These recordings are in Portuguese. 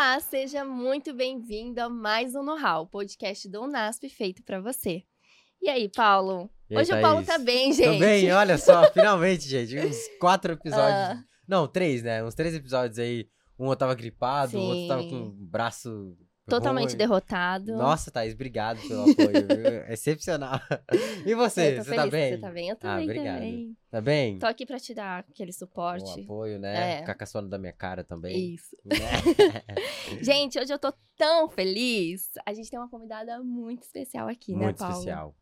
Olá, seja muito bem-vindo a mais um Know-How, podcast do Unasp feito para você. E aí, Paulo? E aí, Hoje o Paulo tá bem, gente. Tô bem, olha só, finalmente, gente. Uns quatro episódios. Ah. Não, três, né? Uns três episódios aí. Um eu tava gripado, o outro tava com o braço. Totalmente ruim. derrotado. Nossa, Thaís, obrigado pelo apoio. viu? Excepcional. E você? Você tá bem? Você tá bem? Eu tô Ah, obrigado. também. Tá bem? Tô aqui pra te dar aquele O suporte. apoio, né? É. Ficar caçando da minha cara também. Isso. Né? Gente, hoje eu tô tão feliz. A gente tem uma convidada muito especial aqui, né, Muito Paulo? especial.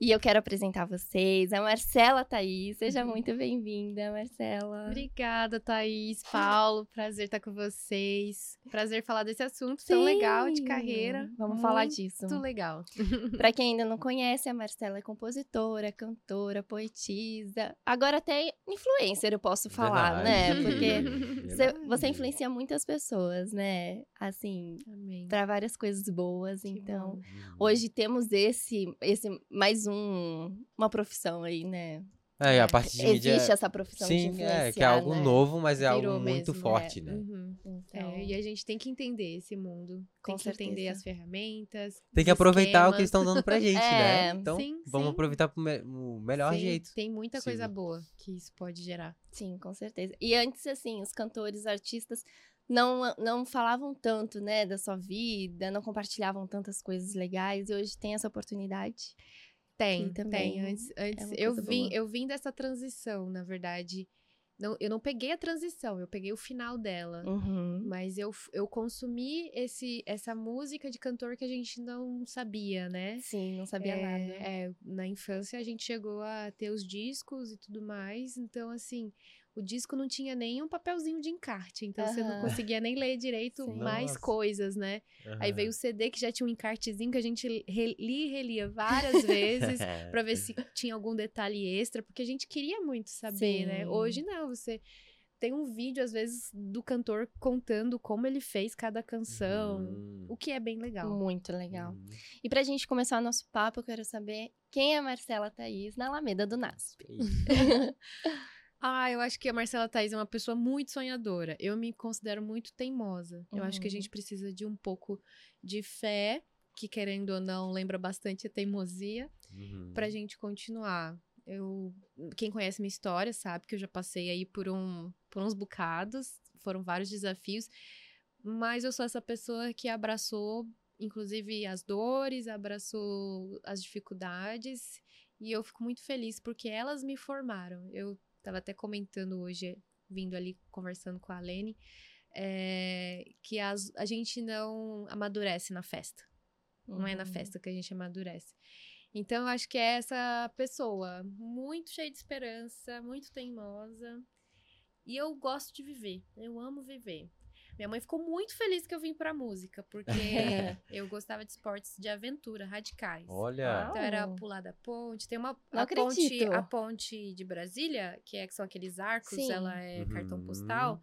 E eu quero apresentar vocês, a Marcela Thaís. Seja muito bem-vinda, Marcela. Obrigada, Thaís, Paulo. Prazer estar com vocês. Prazer falar desse assunto tão legal de Sim, carreira. Vamos falar Muito disso. legal. Pra quem ainda não conhece, a Marcela é compositora, cantora, poetisa, agora até influencer eu posso falar, né? Verdade. Porque você, Verdade. você influencia muitas pessoas, né? Assim, pra várias coisas boas. Que então, bom. Uhum. hoje temos esse, esse mais um, uma profissão aí, né? É, a parte de mídia. Existe essa profissão de Sim, influenciar, é, que é algo né? novo, mas é Virou algo muito mesmo, forte, é. né? Uhum. Então, É, e a gente tem que entender esse mundo. Com tem que entender certeza. as ferramentas. Tem que aproveitar o que eles esquemas. estão dando pra gente, É, né? Então, sim, vamos sim. aproveitar pro me- o melhor Sim, jeito. Tem muita coisa boa que isso pode gerar. Sim, com certeza. E antes, assim, os cantores, artistas não, não falavam tanto, né, da sua vida, não compartilhavam tantas coisas legais, e hoje tem essa oportunidade. Tem, tem. Antes, antes uma eu vim, boa. eu vim dessa transição, na verdade. Não, eu não peguei a transição, eu peguei o final dela. Uhum. Mas eu, eu consumi esse, essa música de cantor que a gente não sabia, né? Sim, não sabia é, nada. é, na infância a gente chegou a ter os discos e tudo mais, então assim, o disco não tinha nem um papelzinho de encarte, então você não conseguia nem ler direito Sim. mais Nossa. coisas, né? Aí Aham. veio o CD que já tinha um encartezinho que a gente re- li e relia várias vezes pra ver se tinha algum detalhe extra, porque a gente queria muito saber, né? Sim. Hoje não, você tem um vídeo às vezes do cantor contando como ele fez cada canção, Hum, o que é bem legal. Muito legal. hum. E pra gente começar o nosso papo, eu quero saber quem é Marcela Thaís na Alameda do NASP. Ah, eu acho que a Marcela Thaís é uma pessoa muito sonhadora. Eu me considero muito teimosa. Eu acho que a Uhum. gente precisa de um pouco de fé, que querendo ou não lembra bastante a teimosia, Uhum. pra gente continuar. Eu, quem conhece minha história sabe que eu já passei aí por, um, por uns bocados, foram vários desafios, mas eu sou essa pessoa que abraçou, inclusive, as dores, abraçou as dificuldades, e eu fico muito feliz porque elas me formaram. Eu tava até comentando hoje, vindo ali conversando com a Lene, é, que as- a gente não amadurece na festa. Não é na Uhum. festa que a gente amadurece. Então, eu acho que é essa pessoa, muito cheia de esperança, muito teimosa. E eu gosto de viver. Eu amo viver. Minha mãe ficou muito feliz que eu vim pra música, porque eu gostava de esportes de aventura, radicais. Olha. Então era pular da ponte. Tem uma Não a ponte, acredito. a ponte de Brasília, que, é, que são aqueles arcos, Sim. ela é cartão Uhum. postal.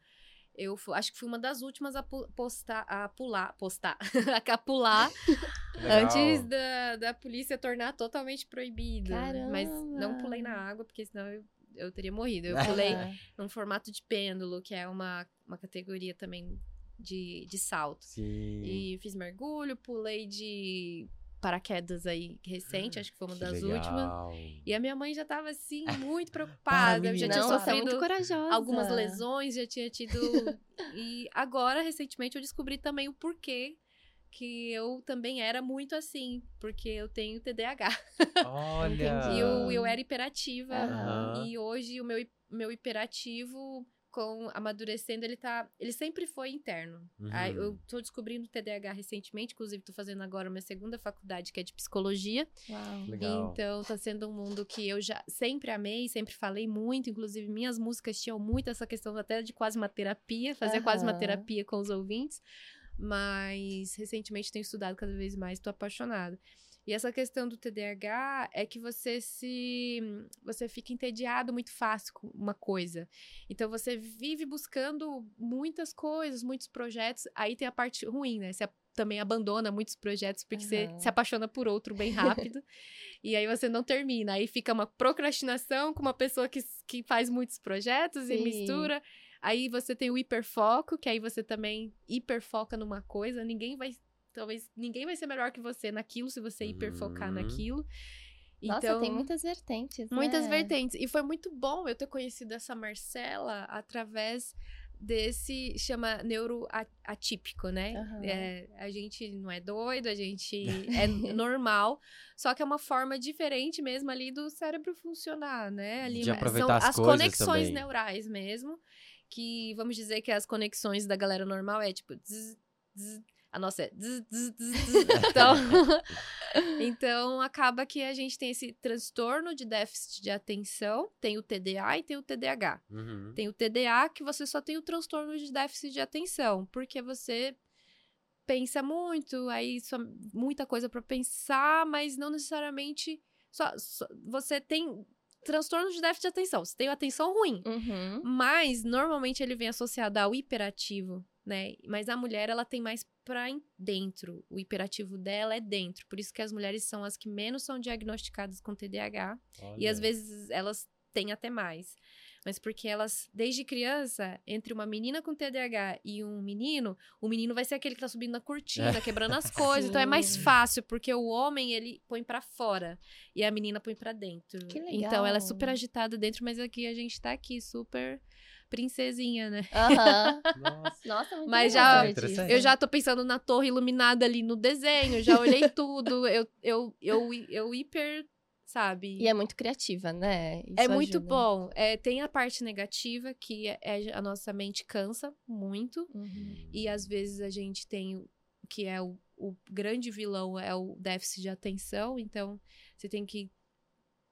Eu acho que fui uma das últimas a, pu- postar, a pular, postar, a capular antes da, da polícia tornar totalmente proibido. Mas não pulei na Caramba. água, porque senão eu, eu teria morrido. Eu pulei num formato de pêndulo, que é uma, uma categoria também de, de salto. Sim. E fiz mergulho, pulei de paraquedas aí recente, acho que foi uma Que das legal. últimas. E a minha mãe já tava assim, muito preocupada. eu já tinha Não, é sofrido muito corajosa. algumas lesões, já tinha tido. e agora, recentemente, eu descobri também o porquê que eu também era muito assim, porque eu tenho TDAH. Olha. E eu, eu era hiperativa. Aham. E hoje o meu, meu hiperativo, com amadurecendo, ele tá. Ele sempre foi interno. Aí Uhum. eu tô descobrindo TDAH recentemente, inclusive tô fazendo agora minha segunda faculdade, que é de psicologia. Uau. Legal. Então tá sendo um mundo que eu já sempre amei, sempre falei muito. Inclusive, minhas músicas tinham muito essa questão até de quase uma terapia, fazer quase uma terapia com os ouvintes. Mas recentemente tenho estudado cada vez mais, tô apaixonada. E essa questão do TDAH é que você se. Você fica entediado muito fácil com uma coisa. Então você vive buscando muitas coisas, muitos projetos. Aí tem a parte ruim, né? Você também abandona muitos projetos porque você Aham. se apaixona por outro bem rápido. e aí você não termina. Aí fica uma procrastinação com uma pessoa que, que faz muitos projetos e Sim. mistura. Aí você tem o hiperfoco, que aí você também hiperfoca numa coisa. Ninguém vai. Talvez ninguém vai ser melhor que você naquilo se você hiperfocar Uhum. naquilo. Nossa, então, tem muitas vertentes. muitas né? vertentes. E foi muito bom eu ter conhecido essa Marcela através desse chama neuroatípico, né? Aham. É, a gente não é doido, a gente é normal, só que é uma forma diferente mesmo ali do cérebro funcionar, né? Ali De são aproveitar as as coisas conexões também. neurais mesmo, que vamos dizer que as conexões da galera normal é tipo zzz, zzz, a nossa é então então acaba que a gente tem esse transtorno de déficit de atenção, tem o TDA e tem o TDAH. Uhum. Tem o TDA que você só tem o transtorno de déficit de atenção, porque você pensa muito, aí só, muita coisa para pensar, mas não necessariamente só, só- você tem transtorno de déficit de atenção, você tem a atenção ruim, Uhum. mas normalmente ele vem associado ao hiperativo, né? Mas a mulher ela tem mais pra em- dentro, o hiperativo dela é dentro, por isso que as mulheres são as que menos são diagnosticadas com TDAH. E às Olha. vezes elas têm até mais. Mas porque elas, desde criança, entre uma menina com TDAH e um menino, o menino vai ser aquele que tá subindo na cortina, quebrando as coisas. Então é mais Sim. fácil, porque o homem, ele põe pra fora e a menina põe pra dentro. Que Então ela é legal. super agitada dentro, mas aqui a gente tá aqui super princesinha, né? Aham. Nossa. Nossa, muito Mas já- disso. Eu já tô pensando na torre iluminada ali no desenho, já olhei tudo. Eu, eu, eu, eu hiper, sabe? E é muito criativa, né? É Isso muito ajuda. bom. É, tem a parte negativa, que é, é a nossa mente cansa muito. Uhum. E às vezes a gente tem o que é o, o grande vilão, é o déficit de atenção. Então, você tem que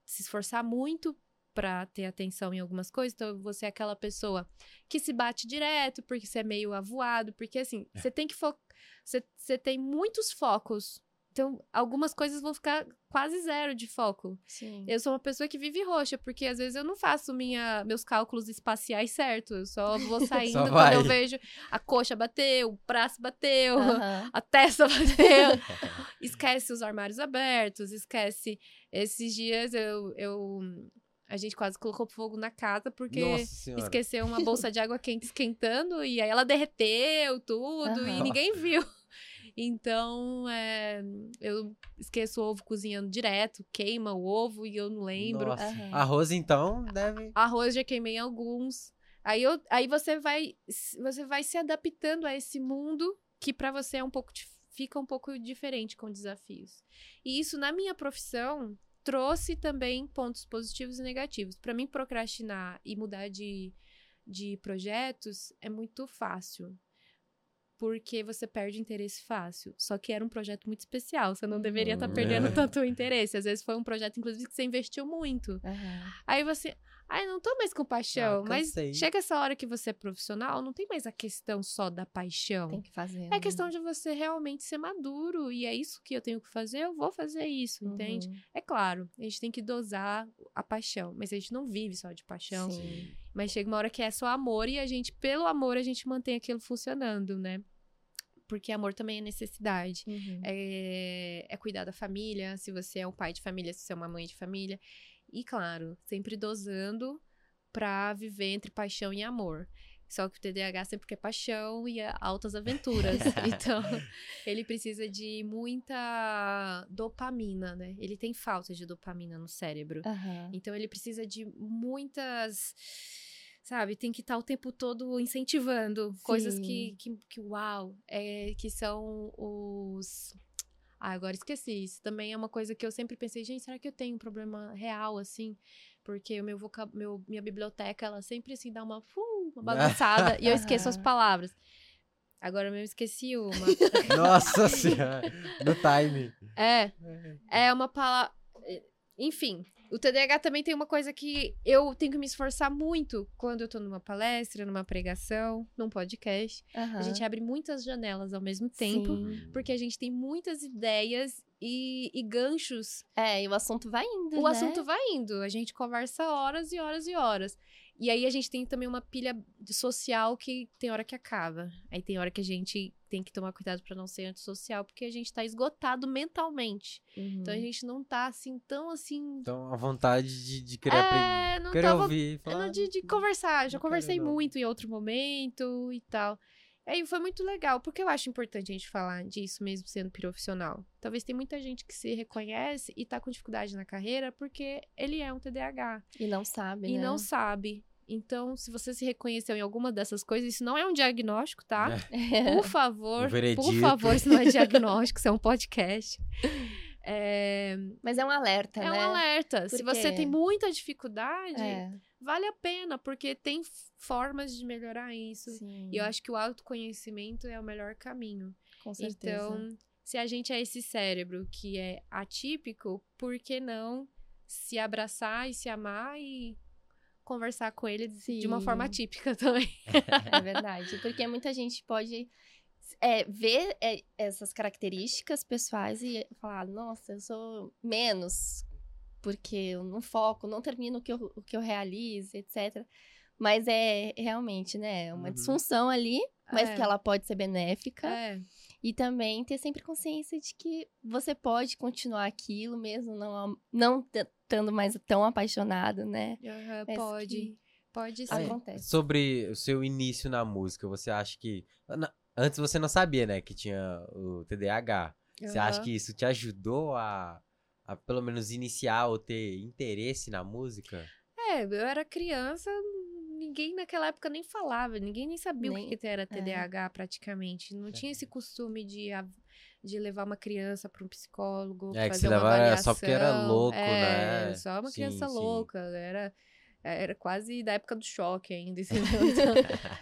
se esforçar muito pra ter atenção em algumas coisas. Então, você é aquela pessoa que se bate direto, porque você é meio avoado. Porque, assim, você tem que focar... Você, você tem muitos focos. Então, algumas coisas vão ficar quase zero de foco. Sim. Eu sou uma pessoa que vive roxa, porque às vezes eu não faço minha, meus cálculos espaciais certo. Eu só vou saindo quando vai. eu vejo a coxa bateu, o braço bateu, Aham. a testa bateu. esquece os armários abertos, esquece. Esses dias eu, eu. A gente quase colocou fogo na casa porque esqueceu uma bolsa de água quente esquentando e aí ela derreteu tudo e ninguém viu. Então, é, eu esqueço o ovo cozinhando direto, queima o ovo e eu não lembro. Nossa. Aham. Arroz, então, deve. Arroz já queimei alguns. Aí, eu, aí você vai você vai se adaptando a esse mundo que pra você é um pouco fica um pouco diferente com desafios. E isso na minha profissão trouxe também pontos positivos e negativos. Pra mim procrastinar e mudar de de projetos é muito fácil. Porque você perde interesse fácil. Só que era um projeto muito especial. Você não deveria estar Uhum. perdendo É. tanto interesse. Às vezes foi um projeto, inclusive, que você investiu muito. Aham. Aí você, ai, não tô mais com paixão. Ah, mas chega essa hora que você é profissional, não tem mais a questão só da paixão. Tem que fazer. É né? questão de você realmente ser maduro. E é isso que eu tenho que fazer, eu vou fazer isso, entende? Uhum. É claro, a gente tem que dosar a paixão. Mas a gente não vive só de paixão. Sim. Mas chega uma hora que é só amor e a gente, pelo amor, a gente mantém aquilo funcionando, né? Porque amor também é necessidade. Uhum. É, é cuidar da família, se você é um pai de família, se você é uma mãe de família. E, claro, sempre dosando pra viver entre paixão e amor. Só que o TDAH sempre quer paixão e a- altas aventuras. então, ele precisa de muita dopamina, né? Ele tem falta de dopamina no cérebro. Aham. Então ele precisa de muitas. Sabe, tem que estar o tempo todo incentivando coisas que, Sim. que, que uau, é, que são os. Ah, agora esqueci. Isso também é uma coisa que eu sempre pensei, gente, será que eu tenho um problema real, assim? Porque o meu, vocab... meu minha biblioteca, ela sempre assim dá uma, uh, uma bagunçada e eu esqueço as palavras. Agora eu mesmo esqueci uma. Nossa senhora. No time. é, É uma palavra. Enfim, o TDAH também tem uma coisa que eu tenho que me esforçar muito quando eu tô numa palestra, numa pregação, num podcast. A gente abre muitas janelas ao mesmo tempo, Sim. porque a gente tem muitas ideias e, e ganchos. É, e o assunto vai indo, O né? assunto vai indo, a gente conversa horas e horas e horas. E aí a gente tem também uma pilha social que tem hora que acaba. Aí tem hora que a gente tem que tomar cuidado para não ser antissocial, porque a gente tá esgotado mentalmente. Uhum. Então a gente não tá assim, tão assim. Então, a vontade de, de querer É, aprender. Querer tava- ouvir. É, Falar, de, de conversar, já conversei muito em outro momento e tal. Aí foi muito legal, porque eu acho importante a gente falar disso mesmo sendo profissional. Talvez tem muita gente que se reconhece e tá com dificuldade na carreira porque ele é um TDAH E não sabe, e né? não sabe. Então, se você se reconheceu em alguma dessas coisas, isso não é um diagnóstico, tá? Por favor, Um veredito. por favor, isso não é diagnóstico, isso é um podcast. É, Mas é um alerta, é né? um alerta. Se Por você tem muita dificuldade, É, vale a pena, porque tem formas de melhorar isso. sim, E eu acho que o autoconhecimento é o melhor caminho. com certeza. Então, se a gente é esse cérebro que é atípico, por que não se abraçar e se amar e conversar com ele de uma Sim. forma atípica também? É verdade. Porque muita gente pode é, ver é, essas características pessoais e falar, nossa, eu sou menos, porque eu não foco, não termino o que eu, o que eu realizo, etc. Mas é realmente, né, uma Uhum. disfunção ali, mas É. que ela pode ser benéfica. É, E também ter sempre consciência de que você pode continuar aquilo mesmo não, não estando mais tão apaixonado, né? Mas pode. que Pode sim. Aí, Acontece. Sobre o seu início na música, você acha que. Antes você não sabia, né, que tinha o TDAH. Você acha que isso te ajudou a, a pelo menos iniciar ou ter interesse na música? É, eu era criança, ninguém naquela época nem falava, ninguém nem sabia Nem- o que que era TDAH praticamente. Não tinha esse costume de, a- de levar uma criança para um psicólogo, É, que fazer se uma avaliação. só porque era louco, é, né? Só uma Sim, criança sim. louca, era era quase da época do choque ainda, entendeu?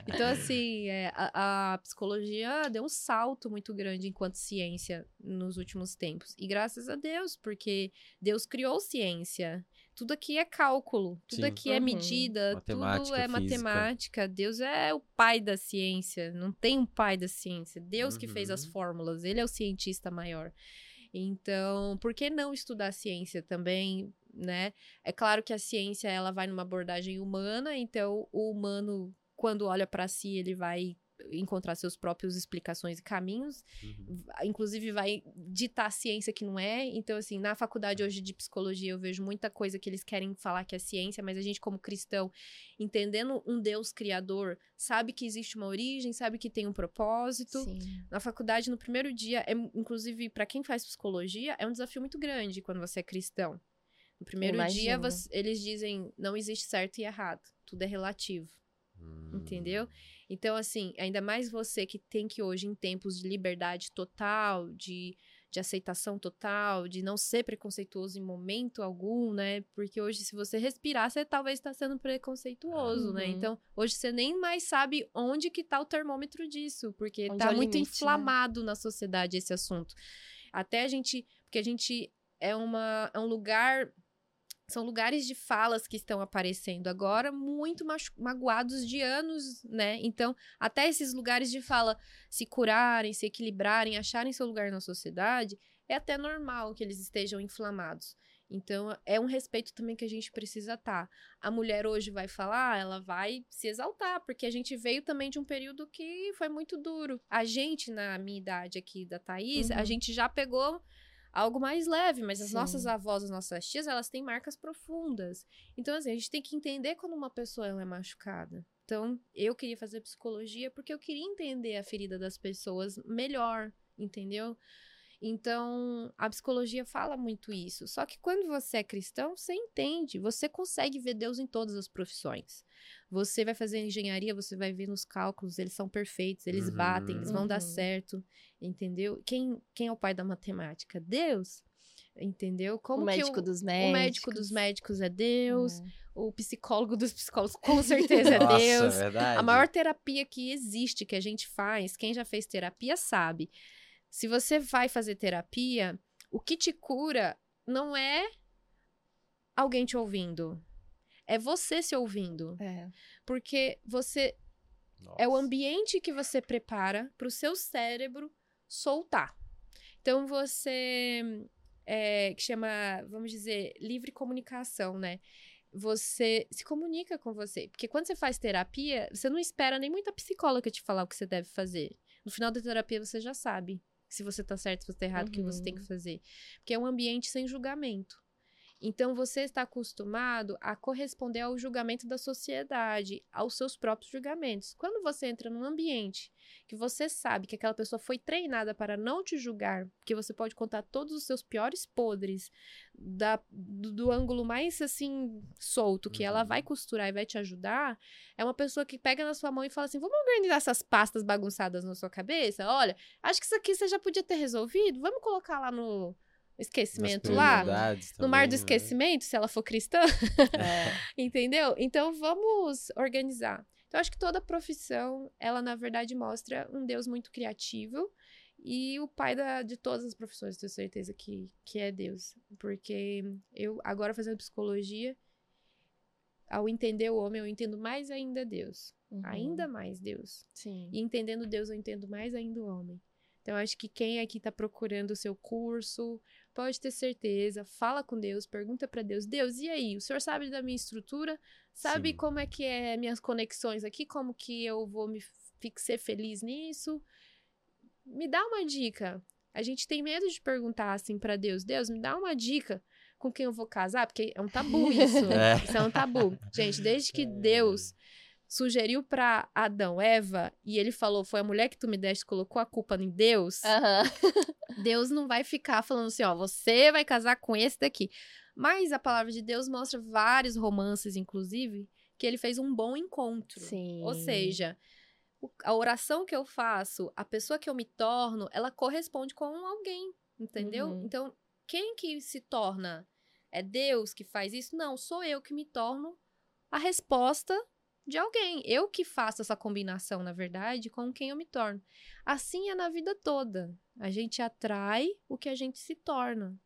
Então, então, assim, é, a, a psicologia deu um salto muito grande enquanto ciência nos últimos tempos. E graças a Deus, porque Deus criou ciência. Tudo aqui é cálculo, tudo Sim. aqui é Uhum. medida, tudo Matemática, é física. matemática. Deus é o pai da ciência, não tem um pai da ciência. Deus que fez as Uhum. fórmulas, ele é o cientista maior. Então, por que não estudar ciência também, né? É claro que a ciência ela vai numa abordagem humana, então o humano quando olha para si, ele vai encontrar seus próprios explicações e caminhos, Uhum. inclusive vai ditar a ciência que não é. Então, assim, na faculdade hoje de psicologia eu vejo muita coisa que eles querem falar que é ciência, mas a gente, como cristão, entendendo um Deus criador, sabe que existe uma origem, sabe que tem um propósito. Sim. Na faculdade, no primeiro dia, é, inclusive, para quem faz psicologia, é um desafio muito grande quando você é cristão. No primeiro dia, Imagino. você- eles dizem não existe certo e errado, tudo é relativo. Hum. Entendeu? Então, assim, ainda mais você que tem que hoje, em tempos de liberdade total, de, de aceitação total, de não ser preconceituoso em momento algum, né? Porque hoje, se você respirar, você talvez está sendo preconceituoso, né? Uhum. Então, hoje você nem mais sabe onde que tá o termômetro disso, porque Onde tá é muito limite, né? inflamado na sociedade esse assunto. Até a gente, porque a gente é, uma, é um lugar são lugares de falas que estão aparecendo agora muito magoados de anos, né? Então, até esses lugares de fala se curarem, se equilibrarem, acharem seu lugar na sociedade, é até normal que eles estejam inflamados. Então, é um respeito também que a gente precisa estar. A mulher hoje vai falar, ela vai se exaltar, porque a gente veio também de um período que foi muito duro. A gente, na minha idade aqui da Thaís, a Uhum. gente já pegou algo mais leve, mas as Sim. nossas avós, as nossas tias, elas têm marcas profundas. Então, assim, a gente tem que entender quando uma pessoa ela é machucada. Então, eu queria fazer psicologia porque eu queria entender a ferida das pessoas melhor, entendeu? Então, a psicologia fala muito isso. Só que quando você é cristão, você entende, você consegue ver Deus em todas as profissões. Você vai fazer engenharia, você vai ver nos cálculos, eles são perfeitos, eles Uhum. batem, eles vão dar Uhum. certo, entendeu? Quem, quem é o pai da matemática? Deus. Entendeu? Como o que médico o, dos o médicos. médico dos médicos é Deus, É. o psicólogo dos psicólogos com certeza é Nossa, Deus. verdade. A maior terapia que existe, que a gente faz, quem já fez terapia sabe. Se você vai fazer terapia, o que te cura não é alguém te ouvindo. É você se ouvindo. É. Porque você é o ambiente que você prepara para o seu cérebro soltar. Então você é, que chama, vamos dizer, livre comunicação, né? Você se comunica com você. Porque quando você faz terapia, você não espera nem muita psicóloga te falar o que você deve fazer. No final da terapia você já sabe se você tá certo, se você tá errado, o que você tem que Uhum. fazer. Porque é um ambiente sem julgamento. Então você está acostumado a corresponder ao julgamento da sociedade, aos seus próprios julgamentos. Quando você entra num ambiente que você sabe que aquela pessoa foi treinada para não te julgar, porque você pode contar todos os seus piores podres da- do, do ângulo mais assim solto, que ela Uhum. vai costurar e vai te ajudar, é uma pessoa que pega na sua mão e fala assim: vamos organizar essas pastas bagunçadas na sua cabeça? Olha, acho que isso aqui você já podia ter resolvido. Vamos colocar lá no esquecimento lá. prioridades No mar do também, né? esquecimento, se ela for cristã, É. entendeu? Então vamos organizar. Então acho que toda profissão, ela na verdade mostra um Deus muito criativo e o pai da, de todas as profissões, tenho certeza que, que é Deus. Porque eu, agora fazendo psicologia, ao entender o homem, eu entendo mais ainda Deus. Uhum. Ainda mais Deus. Sim. E entendendo Deus, eu entendo mais ainda o homem. Então, acho que quem aqui tá procurando o seu curso, pode ter certeza, fala com Deus, pergunta pra Deus: Deus, e aí? O senhor sabe da minha estrutura? Sabe Sim. como é que é minhas conexões aqui? Como que eu vou me ser feliz nisso? Me dá uma dica. A gente tem medo de perguntar assim pra Deus: Deus, me dá uma dica com quem eu vou casar, porque é um tabu isso. É. Isso é um tabu. Gente, desde que Deus sugeriu pra Adão, Eva, e ele falou, foi a mulher que tu me deste, colocou a culpa em Deus, Aham. Deus não vai ficar falando assim, ó, você vai casar com esse daqui. Mas a palavra de Deus mostra vários romances, inclusive, que ele fez um bom encontro. Sim. Ou seja, a oração que eu faço, a pessoa que eu me torno, ela corresponde com alguém, entendeu? Uhum. Então, quem que se torna? É Deus que faz isso? Não, sou eu que me torno a resposta de alguém. Eu que faço essa combinação, na verdade, com quem eu me torno. Assim é na vida toda. A gente atrai o que a gente se torna.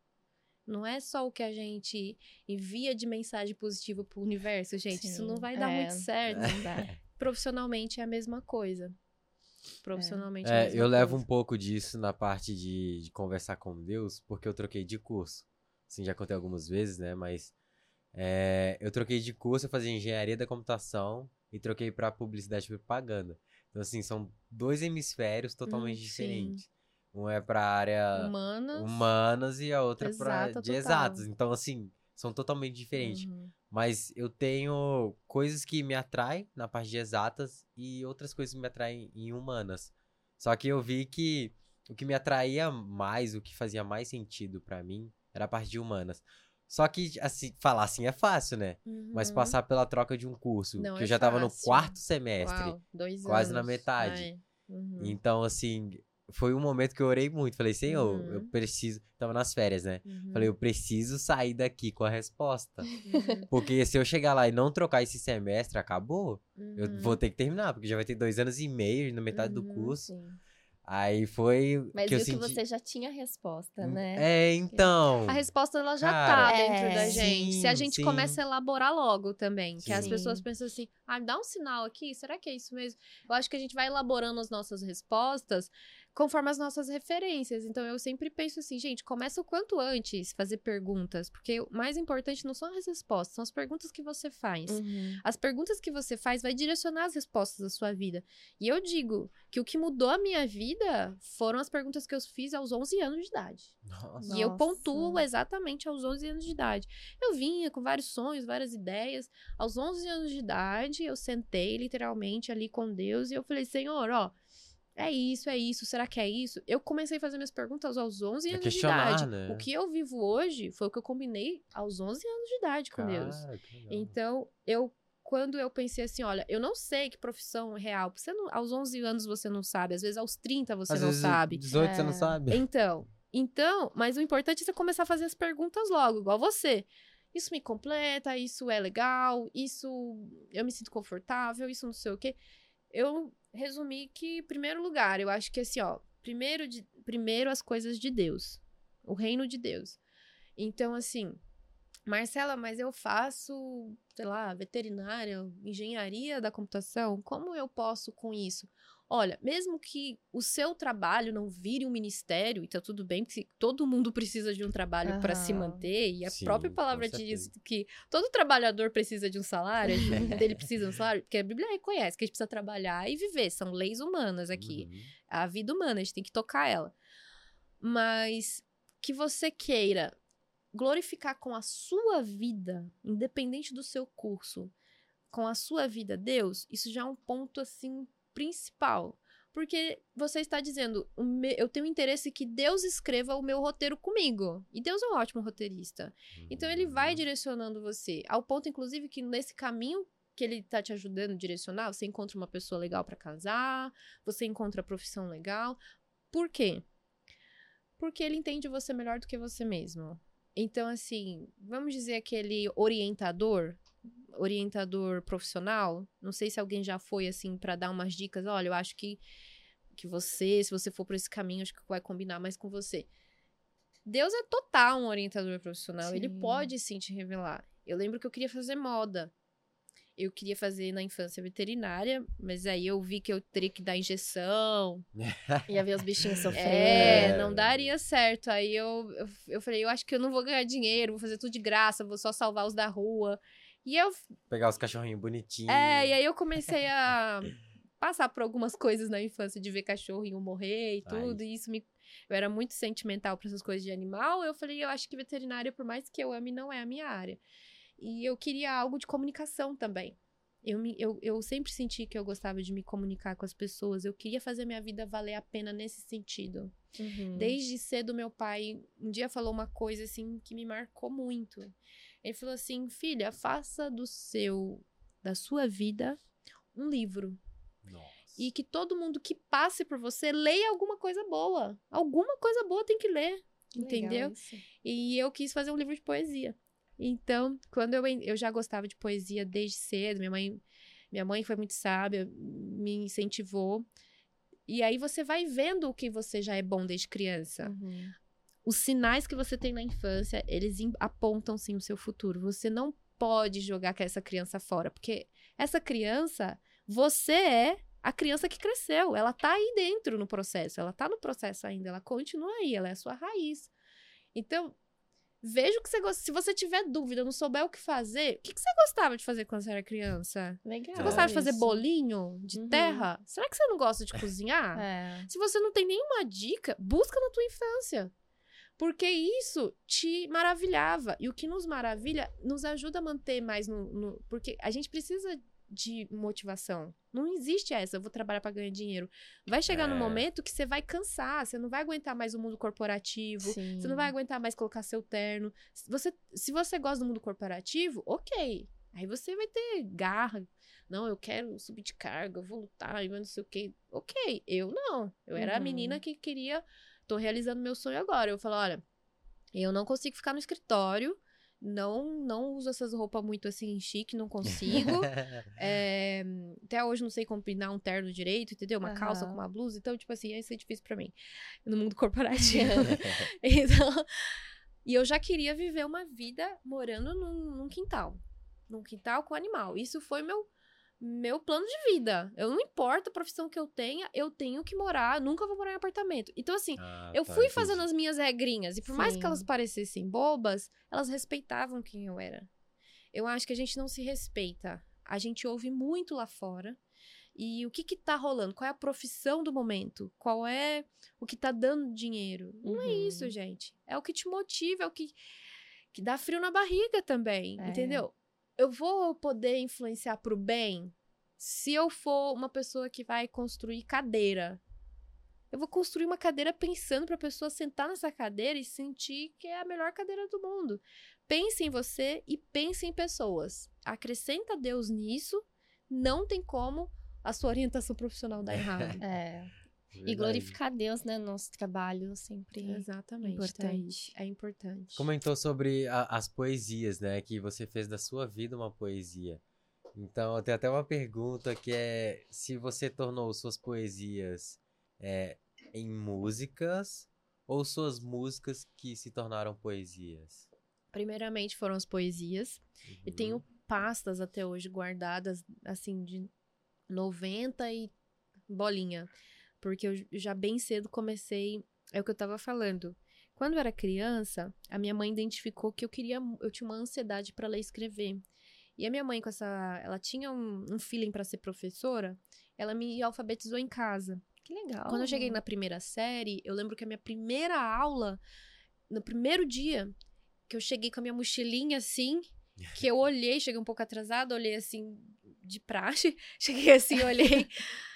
Não é só o que a gente envia de mensagem positiva pro universo, gente. Isso não Sim, vai dar é. muito certo. Profissionalmente é a mesma coisa. Profissionalmente é, a É, mesma eu levo um coisa. pouco disso na parte de, de conversar com Deus, porque eu troquei de curso. Assim, já contei algumas vezes, né? Mas é, eu troquei de curso, eu fazia engenharia da computação e troquei pra publicidade e propaganda. Então, assim, são dois hemisférios totalmente Hum, diferentes. Um é pra área Humanas. humanas e a outra pra, Exata de exatas. Então, assim, são totalmente diferentes. Uhum. Mas eu tenho coisas que me atraem na parte de exatas e outras coisas que me atraem em humanas. Só que eu vi que o que me atraía mais, o que fazia mais sentido pra mim, era a parte de humanas. Só que, assim, falar assim é fácil, né? Mas Uhum. passar pela troca de um curso, Não que é eu já tava no fácil. quarto semestre. Uau, quase na anos. metade. Ai, uhum. Então, assim, foi um momento que eu orei muito. Falei, Senhor, eu Uhum. preciso. Tava nas férias, né? Uhum. Falei, eu preciso sair daqui com a resposta. Uhum. Porque se eu chegar lá e não trocar esse semestre, acabou. Eu Uhum. vou ter que terminar, porque já vai ter dois anos e meio na metade do Uhum, curso. Sim. Aí foi Mas que eu viu que senti. você já tinha a resposta, né? É, então. A resposta ela já Cara, tá dentro é, da gente. Se a sim, gente sim. começa a elaborar logo também. Que as Sim. pessoas pensam assim, ah, dá um sinal aqui, será que é isso mesmo? Eu acho que a gente vai elaborando as nossas respostas conforme as nossas referências. Então eu sempre penso assim, gente, começa o quanto antes fazer perguntas, porque o mais importante não são as respostas, são as perguntas que você faz. Uhum. As perguntas que você faz vai direcionar as respostas da sua vida. E eu digo que o que mudou a minha vida foram as perguntas que eu fiz aos 11 anos de idade. Nossa. E eu pontuo exatamente aos 11 anos de idade. Eu vinha com vários sonhos, várias ideias. Aos 11 anos de idade, eu sentei literalmente ali com Deus e eu falei: Senhor, ó, é isso, é isso, será que é isso? Eu comecei a fazer minhas perguntas aos 11 É anos de questionar, idade. né? O que eu vivo hoje foi o que eu combinei aos 11 anos de idade com Deus. Cara, legal. Então, eu quando eu pensei assim, olha, eu não sei que profissão é real. Você não, aos 11 anos você não sabe, às vezes aos 30 você Às não vezes, sabe. 18 você não É. sabe. Então, então, mas o importante é você começar a fazer as perguntas logo, igual você. Isso me completa, isso é legal, isso eu me sinto confortável, isso não sei o quê. Eu resumi que, em primeiro lugar, eu acho que assim, ó, primeiro, de, primeiro as coisas de Deus, o reino de Deus. Então, assim, Marcela, mas eu faço, sei lá, veterinária, engenharia da computação, como eu posso com isso? Olha, mesmo que o seu trabalho não vire um ministério, e tá tudo bem, porque todo mundo precisa de um trabalho para se manter, e a Sim, própria palavra diz que todo trabalhador precisa de um salário, ele precisa de um salário, porque a Bíblia reconhece que a gente precisa trabalhar e viver, são leis humanas aqui Uhum. a vida humana, a gente tem que tocar ela. Mas que você queira glorificar com a sua vida, independente do seu curso, com a sua vida Deus, isso já é um ponto assim principal. Porque você está dizendo, eu tenho interesse que Deus escreva o meu roteiro comigo. E Deus é um ótimo roteirista. Então ele vai Uhum. direcionando você. Ao ponto, inclusive, que nesse caminho que ele tá te ajudando a direcionar, você encontra uma pessoa legal pra casar, você encontra a profissão legal. Por quê? Porque ele entende você melhor do que você mesmo. Então, assim, vamos dizer aquele orientador, orientador profissional. Não sei se alguém já foi assim pra dar umas dicas. Olha, eu acho que que você, se você for por esse caminho, acho que vai combinar mais com você. Deus é total um orientador profissional. Ele Sim. pode sim te revelar. Eu lembro que eu queria fazer moda. Eu queria fazer na infância veterinária, mas aí eu vi que eu teria que dar injeção. Ia ver os bichinhos sofrendo. É, É. não daria certo. Aí eu, eu, eu falei, eu acho que eu não vou ganhar dinheiro, vou fazer tudo de graça, vou só salvar os da rua. E eu Pegar os cachorrinhos bonitinhos. é, e aí eu comecei a passar por algumas coisas na infância de ver cachorrinho morrer e Ai. tudo, e isso me eu era muito sentimental para essas coisas de animal. Eu falei, eu acho que veterinária, por mais que eu ame, não é a minha área. E eu queria algo de comunicação também. Eu, me, eu, eu sempre senti que eu gostava de me comunicar com as pessoas. Eu queria fazer minha vida valer a pena nesse sentido. Uhum. Desde cedo, meu pai um dia falou uma coisa assim que me marcou muito. Ele falou assim: filha, faça do seu, da sua vida, um livro. Nossa. E que todo mundo que passe por você leia alguma coisa boa. Alguma coisa boa tem que ler. Que entendeu? isso. E eu quis fazer um livro de poesia. Então, quando eu, eu já gostava de poesia desde cedo, minha mãe, minha mãe foi muito sábia, me incentivou. E aí você vai vendo o que você já é bom desde criança Uhum. Os sinais que você tem na infância, eles apontam sim o seu futuro. Você não pode jogar com essa criança fora, porque essa criança, você é a criança que cresceu. Ela tá aí dentro no processo, ela tá no processo ainda, ela continua aí, ela é a sua raiz. Então, veja o que você gosta. Se você tiver dúvida, não souber o que fazer, o que, que você gostava de fazer quando você era criança? Legal. Você gostava de fazer isso. bolinho de Uhum. terra? Será que você não gosta de cozinhar? É. Se você não tem nenhuma dica, busca na tua infância. Porque isso te maravilhava. E o que nos maravilha nos ajuda a manter mais no. no- porque a gente precisa de motivação. Não existe essa, eu vou trabalhar para ganhar dinheiro. Vai chegar no É. momento que você vai cansar, você não vai aguentar mais o mundo corporativo, Sim. você não vai aguentar mais colocar seu terno. Se você, se você gosta do mundo corporativo, ok. Aí você vai ter garra. Não, eu quero subir de carga, eu vou lutar, eu não sei o quê. Ok, eu não. Eu era a Uhum. menina que queria. Tô realizando meu sonho agora. Eu falo, olha, eu não consigo ficar no escritório. Não, não uso essas roupas muito assim chique, não consigo. É, até hoje não sei combinar um terno direito, entendeu? Uma calça com uma blusa. Então, tipo assim, isso é difícil pra mim. No mundo corporativo. então, e eu já queria viver uma vida morando num, num quintal. Num quintal com animal. Isso foi meu meu plano de vida. Eu não importa a profissão que eu tenha, eu tenho que morar, nunca vou morar em apartamento. Então, assim, Ah, eu tá, fui entendi. fazendo as minhas regrinhas. E por mais que Sim. elas parecessem bobas, elas respeitavam quem eu era. Eu acho que a gente não se respeita. A gente ouve muito lá fora. E o que que tá rolando? Qual é a profissão do momento? Qual é o que tá dando dinheiro? Não é Uhum. isso, gente. É o que te motiva, é o que, que dá frio na barriga também, É. entendeu? Eu vou poder influenciar pro bem se eu for uma pessoa que vai construir cadeira. Eu vou construir uma cadeira pensando pra pessoa sentar nessa cadeira e sentir que é a melhor cadeira do mundo. Pense em você e pense em pessoas. Acrescenta Deus nisso, não tem como a sua orientação profissional dar errado. É. E Verdade. glorificar Deus, né? no Nosso trabalho sempre. Exatamente. Importante. Thaís. É importante. Comentou sobre a- as poesias, né? Que você fez da sua vida uma poesia. Então, eu tenho até uma pergunta que é se você tornou suas poesias é, em músicas ou suas músicas que se tornaram poesias? Primeiramente foram as poesias. E Uhum. tenho pastas até hoje guardadas, assim, de 90 e bolinha. Porque eu já bem cedo comecei. É o que eu tava falando. Quando eu era criança, a minha mãe identificou que eu queria. Eu tinha uma ansiedade para ler e escrever. E a minha mãe, com essa. Ela tinha um, um feeling para ser professora, ela me alfabetizou em casa. Que legal. Quando eu cheguei na primeira série, eu lembro que a minha primeira aula, no primeiro dia, que eu cheguei com a minha mochilinha assim, que eu olhei, cheguei um pouco atrasada, olhei assim, de praxe, cheguei assim, olhei.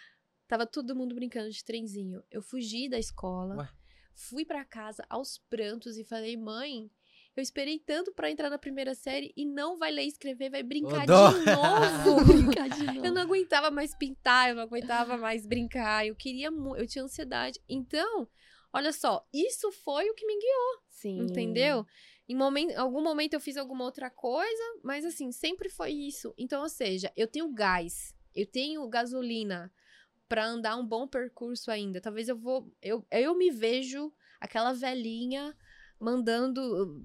Tava todo mundo brincando de trenzinho. Eu fugi da escola, Ué? fui pra casa aos prantos e falei, mãe, eu esperei tanto pra entrar na primeira série e não vai ler e escrever, vai brincar de novo. Brincar de novo. Eu não aguentava mais pintar, eu não aguentava mais brincar, eu queria muito, eu tinha ansiedade. Então, olha só, isso foi o que me guiou, Sim. entendeu? Em momento, algum momento eu fiz alguma outra coisa, mas assim, sempre foi isso. Então, ou seja, eu tenho gás, eu tenho gasolina pra andar um bom percurso ainda. Talvez eu vou, eu, eu me vejo aquela velhinha mandando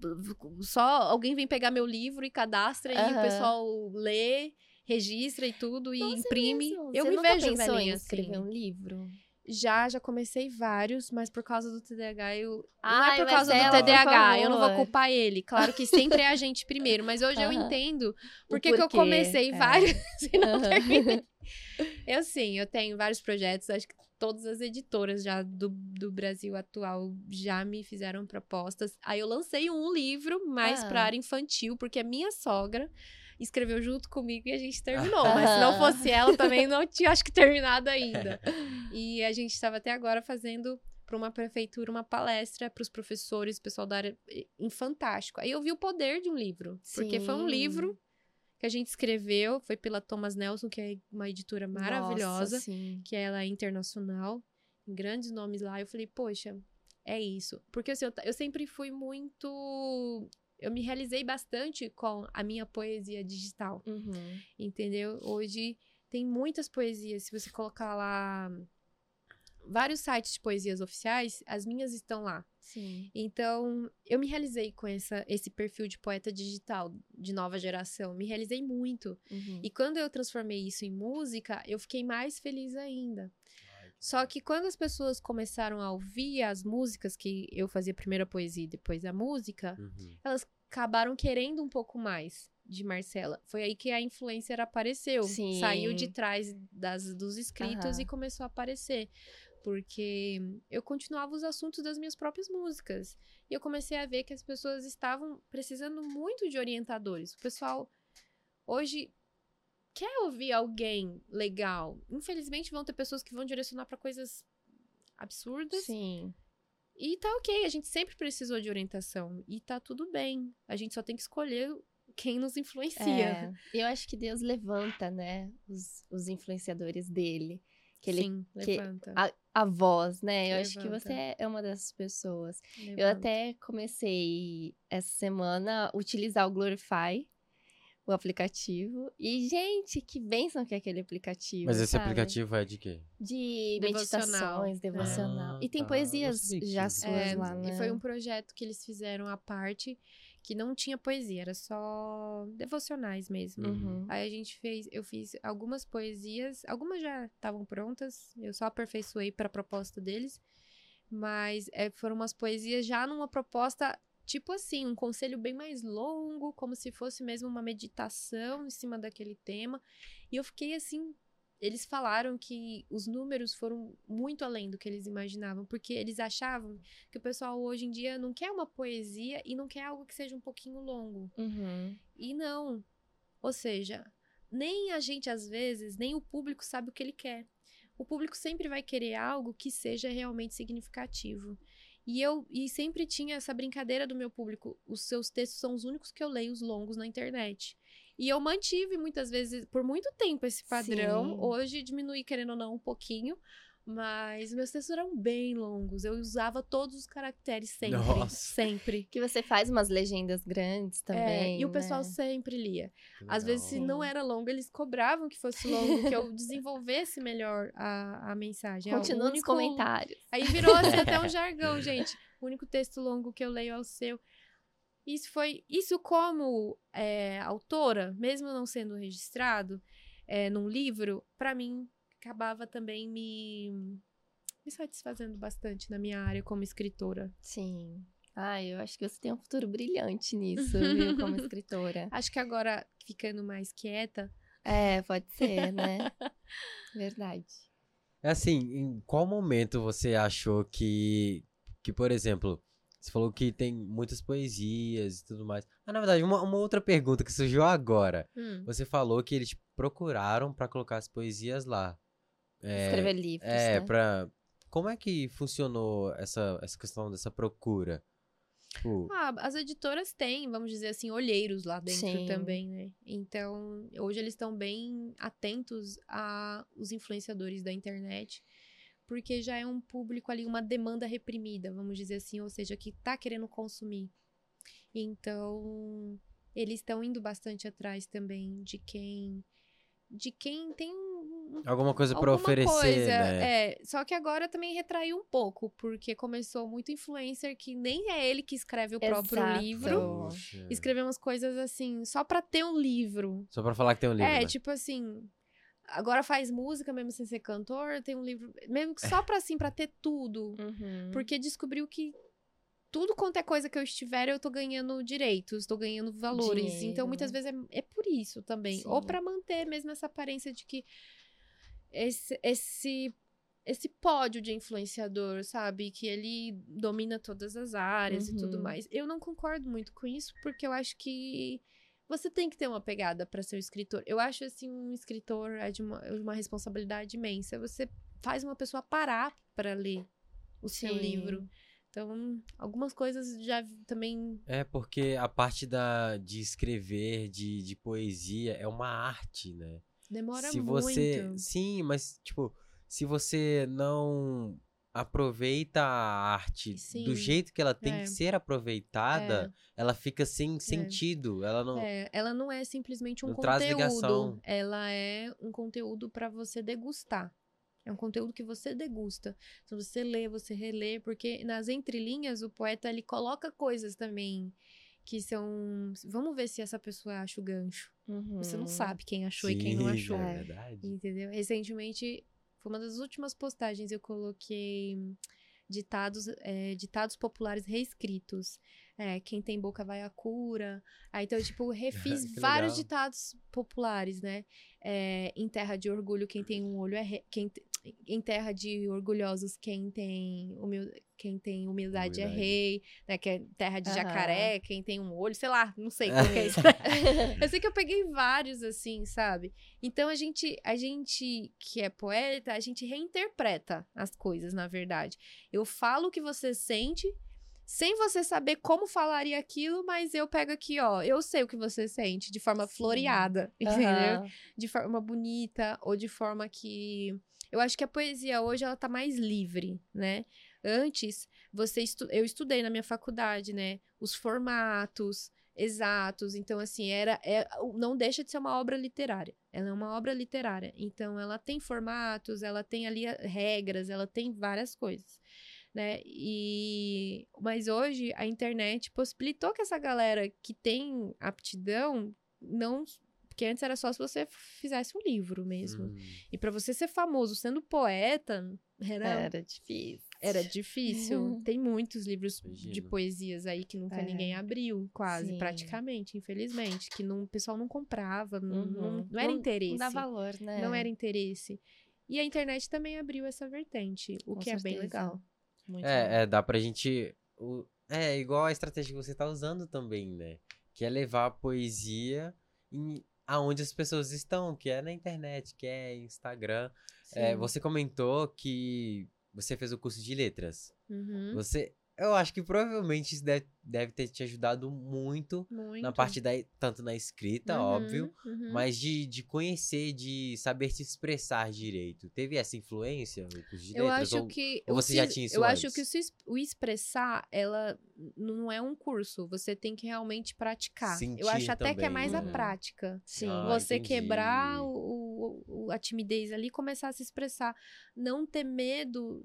só alguém vem pegar meu livro e cadastra e o pessoal lê, registra e tudo e Nossa, é imprime. mesmo? Eu Você me vejo velhinha em escrever assim. um livro? Já, já comecei vários, mas por causa do TDAH eu. não Ai, é por causa do ela, por TDAH, eu não vou culpar ele. Claro que sempre é a gente primeiro, mas hoje eu entendo O por que eu comecei é. vários e não Aham. terminei. Eu sim, eu tenho vários projetos, acho que todas as editoras já do, do Brasil atual já me fizeram propostas. Aí eu lancei um livro mais Ah. pra área infantil, porque a minha sogra escreveu junto comigo e a gente terminou. Mas se não fosse ela, também não tinha, acho que, terminado ainda. E a gente estava até agora fazendo para uma prefeitura uma palestra para os professores, pessoal da área eh, em fantástico. Aí eu vi o poder de um livro, porque foi um Sim. livro que a gente escreveu, foi pela Thomas Nelson, que é uma editora maravilhosa, Nossa, que ela é internacional, grandes nomes lá. Eu falei, poxa, é isso. Porque assim, eu, eu sempre fui muito. Eu me realizei bastante com a minha poesia digital Uhum. entendeu? Hoje tem muitas poesias. Se você colocar lá vários sites de poesias oficiais, as minhas estão lá. Sim. Então, eu me realizei com essa, esse perfil de poeta digital de nova geração. Me realizei muito. Uhum. E quando eu transformei isso em música, eu fiquei mais feliz ainda. Só que quando as pessoas começaram a ouvir as músicas, que eu fazia primeiro a poesia e depois a música, Uhum. elas acabaram querendo um pouco mais de Marcela. Foi aí que a influencer apareceu. Sim. Saiu de trás das, dos escritos Aham. e começou a aparecer. Porque eu continuava os assuntos das minhas próprias músicas. E eu comecei a ver que as pessoas estavam precisando muito de orientadores. O pessoal hoje quer ouvir alguém legal. Infelizmente vão ter pessoas que vão direcionar para coisas absurdas. Sim. E tá ok, a gente sempre precisou de orientação. E tá tudo bem. A gente só tem que escolher quem nos influencia. É. Eu acho que Deus levanta, né, os, os influenciadores dele. Que ele, Sim, que- levanta. a, a voz, né? Eu acho que Levanta. você é uma dessas pessoas. Eu levanta. até comecei essa semana a utilizar o Glorify, o aplicativo. E, gente, que bênção que é aquele aplicativo. Mas esse sabe? aplicativo é de quê? De Devocional. meditações, devocional. Ah, e tem tá. poesias já suas É, lá, né? E foi um projeto que eles fizeram à parte, que não tinha poesia, era só devocionais mesmo. Uhum. Aí a gente fez, eu fiz algumas poesias, algumas já estavam prontas, eu só aperfeiçoei para a proposta deles, mas é, foram umas poesias já numa proposta tipo assim, um conselho bem mais longo, como se fosse mesmo uma meditação em cima daquele tema. E eu fiquei assim, eles falaram que os números foram muito além do que eles imaginavam, porque eles achavam que o pessoal hoje em dia não quer uma poesia e não quer algo que seja um pouquinho longo. Uhum. E não. Ou seja, nem a gente, às vezes, nem o público sabe o que ele quer. O público sempre vai querer algo que seja realmente significativo. E eu e sempre tinha essa brincadeira do meu público. Os seus textos são os únicos que eu leio, os longos, na internet. E eu mantive muitas vezes, por muito tempo, esse padrão. Sim. Hoje diminui, querendo ou não, um pouquinho. Mas meus textos eram bem longos. Eu usava todos os caracteres sempre. Nossa. Sempre. Que você faz umas legendas grandes É, também. e o pessoal né? sempre lia. Às vezes, se não era longo, eles cobravam que fosse longo, que eu desenvolvesse melhor a, a mensagem. É o Continua nos único- comentários. Aí virou assim, até um jargão, gente. O único texto longo que eu leio é o seu. Isso foi. Isso, como é, autora, mesmo não sendo registrado é, num livro, pra mim acabava também me, me satisfazendo bastante na minha área como escritora. Sim. Ah, eu acho que você tem um futuro brilhante nisso, viu, como escritora. Acho que agora, ficando mais quieta. É, pode ser, né? Verdade. É assim, em qual momento você achou que, que por exemplo, você falou que tem muitas poesias e tudo mais. Ah, na verdade, uma, uma outra pergunta que surgiu agora. Hum. Você falou que eles procuraram pra colocar as poesias lá. É, Escrever livros, É, né? pra. Como é que funcionou essa, essa questão dessa procura? Tipo, Ah, as editoras têm, vamos dizer assim, olheiros lá dentro Sim. também, né? Então, hoje eles estão bem atentos a os influenciadores da internet, porque já é um público ali, uma demanda reprimida, vamos dizer assim, ou seja, que tá querendo consumir. Então, eles estão indo bastante atrás também de quem de quem tem um, alguma coisa pra alguma oferecer, coisa, né? É, só que agora também retraiu um pouco, porque começou muito influencer que nem é ele que escreve o próprio Exato. livro. Puxa. Escrever umas coisas assim, só pra ter um livro. Só pra falar que tem um livro. é, né? tipo assim, agora faz música mesmo sem ser cantor, tem um livro, mesmo que só pra assim, pra ter tudo. Uhum. Porque descobriu que tudo quanto é coisa que eu estiver, eu tô ganhando direitos, tô ganhando valores. Dinheiro, então, muitas vezes é, é por isso também. Ou Sim. pra manter mesmo essa aparência de que esse, esse, esse pódio de influenciador, sabe? Que ele domina todas as áreas e tudo Uhum. mais. Eu não concordo muito com isso, porque eu acho que você tem que ter uma pegada pra ser um escritor. Eu acho, assim, um escritor é de uma, é de uma responsabilidade imensa. Você faz uma pessoa parar pra ler o seu Sim. livro. Então, algumas coisas já também. É porque a parte da, de escrever, de, de poesia, é uma arte, né? Demora se muito. você. Sim, mas, tipo, se você não aproveita a arte Sim. do jeito que ela tem É. que ser aproveitada, ela fica sem sentido. Ela não. É, ela não é simplesmente um Não traz conteúdo. ligação. Ela é um conteúdo pra você degustar. É um conteúdo que você degusta. Então você lê, você relê, porque nas entrelinhas o poeta ele coloca coisas também que são. Vamos ver se essa pessoa acha o gancho. Você não Uhum. sabe quem achou e quem não Sim, achou. É verdade. Entendeu? Recentemente, foi uma das últimas postagens eu coloquei ditados, é, ditados populares reescritos. É, quem tem boca vai à cura. Aí, então, eu, tipo, refiz vários legal. ditados populares, né? É, em terra de orgulho, quem tem um olho é rei. Quem Em terra de orgulhosos, quem tem, humil... quem tem humildade, é Humildade. rei. Né? Que é terra de jacaré, quem tem um olho, sei lá, não sei como que é isso. Eu sei que eu peguei vários, assim, sabe? Então a gente, a gente que é poeta, a gente reinterpreta as coisas, na verdade. Eu falo o que você sente, sem você saber como falaria aquilo, mas eu pego aqui, ó, eu sei o que você sente, de forma Sim. floreada, entendeu? Aham. De forma bonita, ou de forma que. Eu acho que a poesia hoje ela tá mais livre, né? Antes, você estu... eu estudei na minha faculdade, né? Os formatos exatos. Então, assim, era é, não deixa de ser uma obra literária. Ela é uma obra literária. Então, ela tem formatos, ela tem ali a- regras, ela tem várias coisas. Né? E mas hoje a internet possibilitou que essa galera que tem aptidão não porque antes era só se você fizesse um livro mesmo. Hum. E pra você ser famoso sendo poeta, era Era difícil. era difícil. Tem muitos livros de poesias aí que nunca É. ninguém abriu, quase, Sim. praticamente, infelizmente. Que não, o pessoal não comprava, não, não, Uhum. não era interesse. Não dá valor, né? Não era interesse. E a internet também abriu essa vertente, o Com que é bem certeza. legal. Muito legal. É, é, dá pra gente. o- É igual a estratégia que você tá usando também, né? Que é levar a poesia em... aonde as pessoas estão, que é na internet, que é Instagram. É, você comentou que você fez o curso de letras. Uhum. Você. Eu acho que provavelmente isso deve, deve ter te ajudado muito, Muito. na parte da. Tanto na escrita, Uhum, óbvio, uhum. mas de, de conhecer, de saber se expressar direito. Teve essa influência, o curso de Eu letras? acho ou- que. ou você já se- tinha isso Eu acho antes? que o, o expressar, ela não é um curso. Você tem que realmente praticar. eu Sentir acho até que é também, mais a né? prática. Sim. Ah, você entendi. quebrar o, o- a timidez ali e começar a se expressar. Não ter medo.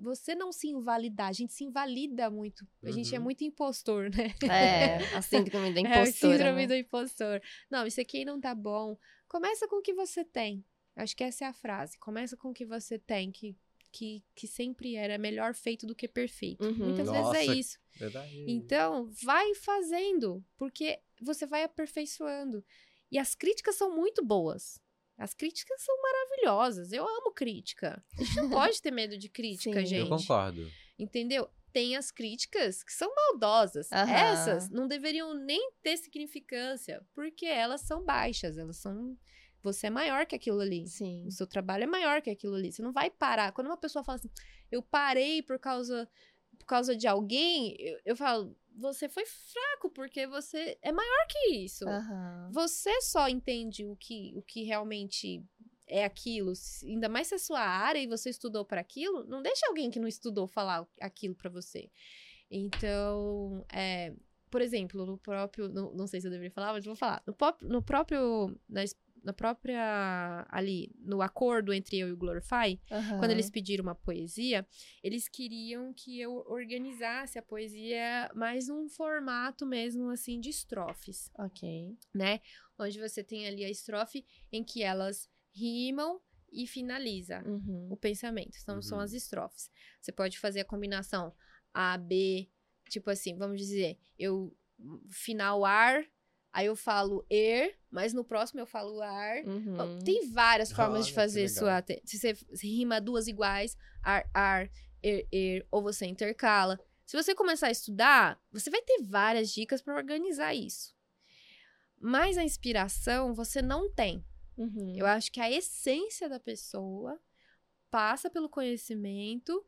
Você não se invalidar. A gente se invalida muito. A gente é Uhum. muito impostor, né? É, a síndrome da É, a impostora. síndrome né? do impostor. Não, isso aqui não tá bom. Começa com o que você tem. Acho que essa é a frase. Começa com o que você tem, que, que, que sempre era melhor feito do que perfeito. Uhum. Muitas Nossa, vezes é isso. Verdade. Então, vai fazendo, porque você vai aperfeiçoando. E as críticas são muito boas. As críticas são maravilhosas. Eu amo crítica. A gente não pode ter medo de crítica, Sim. gente. Eu concordo. Entendeu? Tem as críticas que são maldosas. Aham. Essas não deveriam nem ter significância, porque elas são baixas, elas são. Você é maior que aquilo ali. Sim. O seu trabalho é maior que aquilo ali. Você não vai parar. Quando uma pessoa fala assim, eu parei por causa, por causa de alguém, eu, eu falo, você foi fraco, porque você é maior que isso. Aham. Você só entende o que, o que realmente é aquilo, ainda mais se é sua área e você estudou para aquilo, não deixa alguém que não estudou falar aquilo para você. Então, é, por exemplo, no próprio, não, não sei se eu deveria falar, mas vou falar. No, pop- no próprio, na, na própria, ali, no acordo entre eu e o Glorify, quando Aham. eles pediram uma poesia, eles queriam que eu organizasse a poesia mais num formato mesmo, assim, de estrofes Ok. né? Onde você tem ali a estrofe em que elas rimam e finaliza Uhum. o pensamento. Então, são Uhum. as estrofes. Você pode fazer a combinação A, B, tipo assim, vamos dizer, eu final ar, aí eu falo er, mas no próximo eu falo ar. Uhum. Tem várias formas de Olha, que fazer sua. Se você rima duas iguais, ar, ar, er, er, ou você intercala. Se você começar a estudar, você vai ter várias dicas para organizar isso. Mas a inspiração você não tem. Uhum. Eu acho que a essência da pessoa passa pelo conhecimento,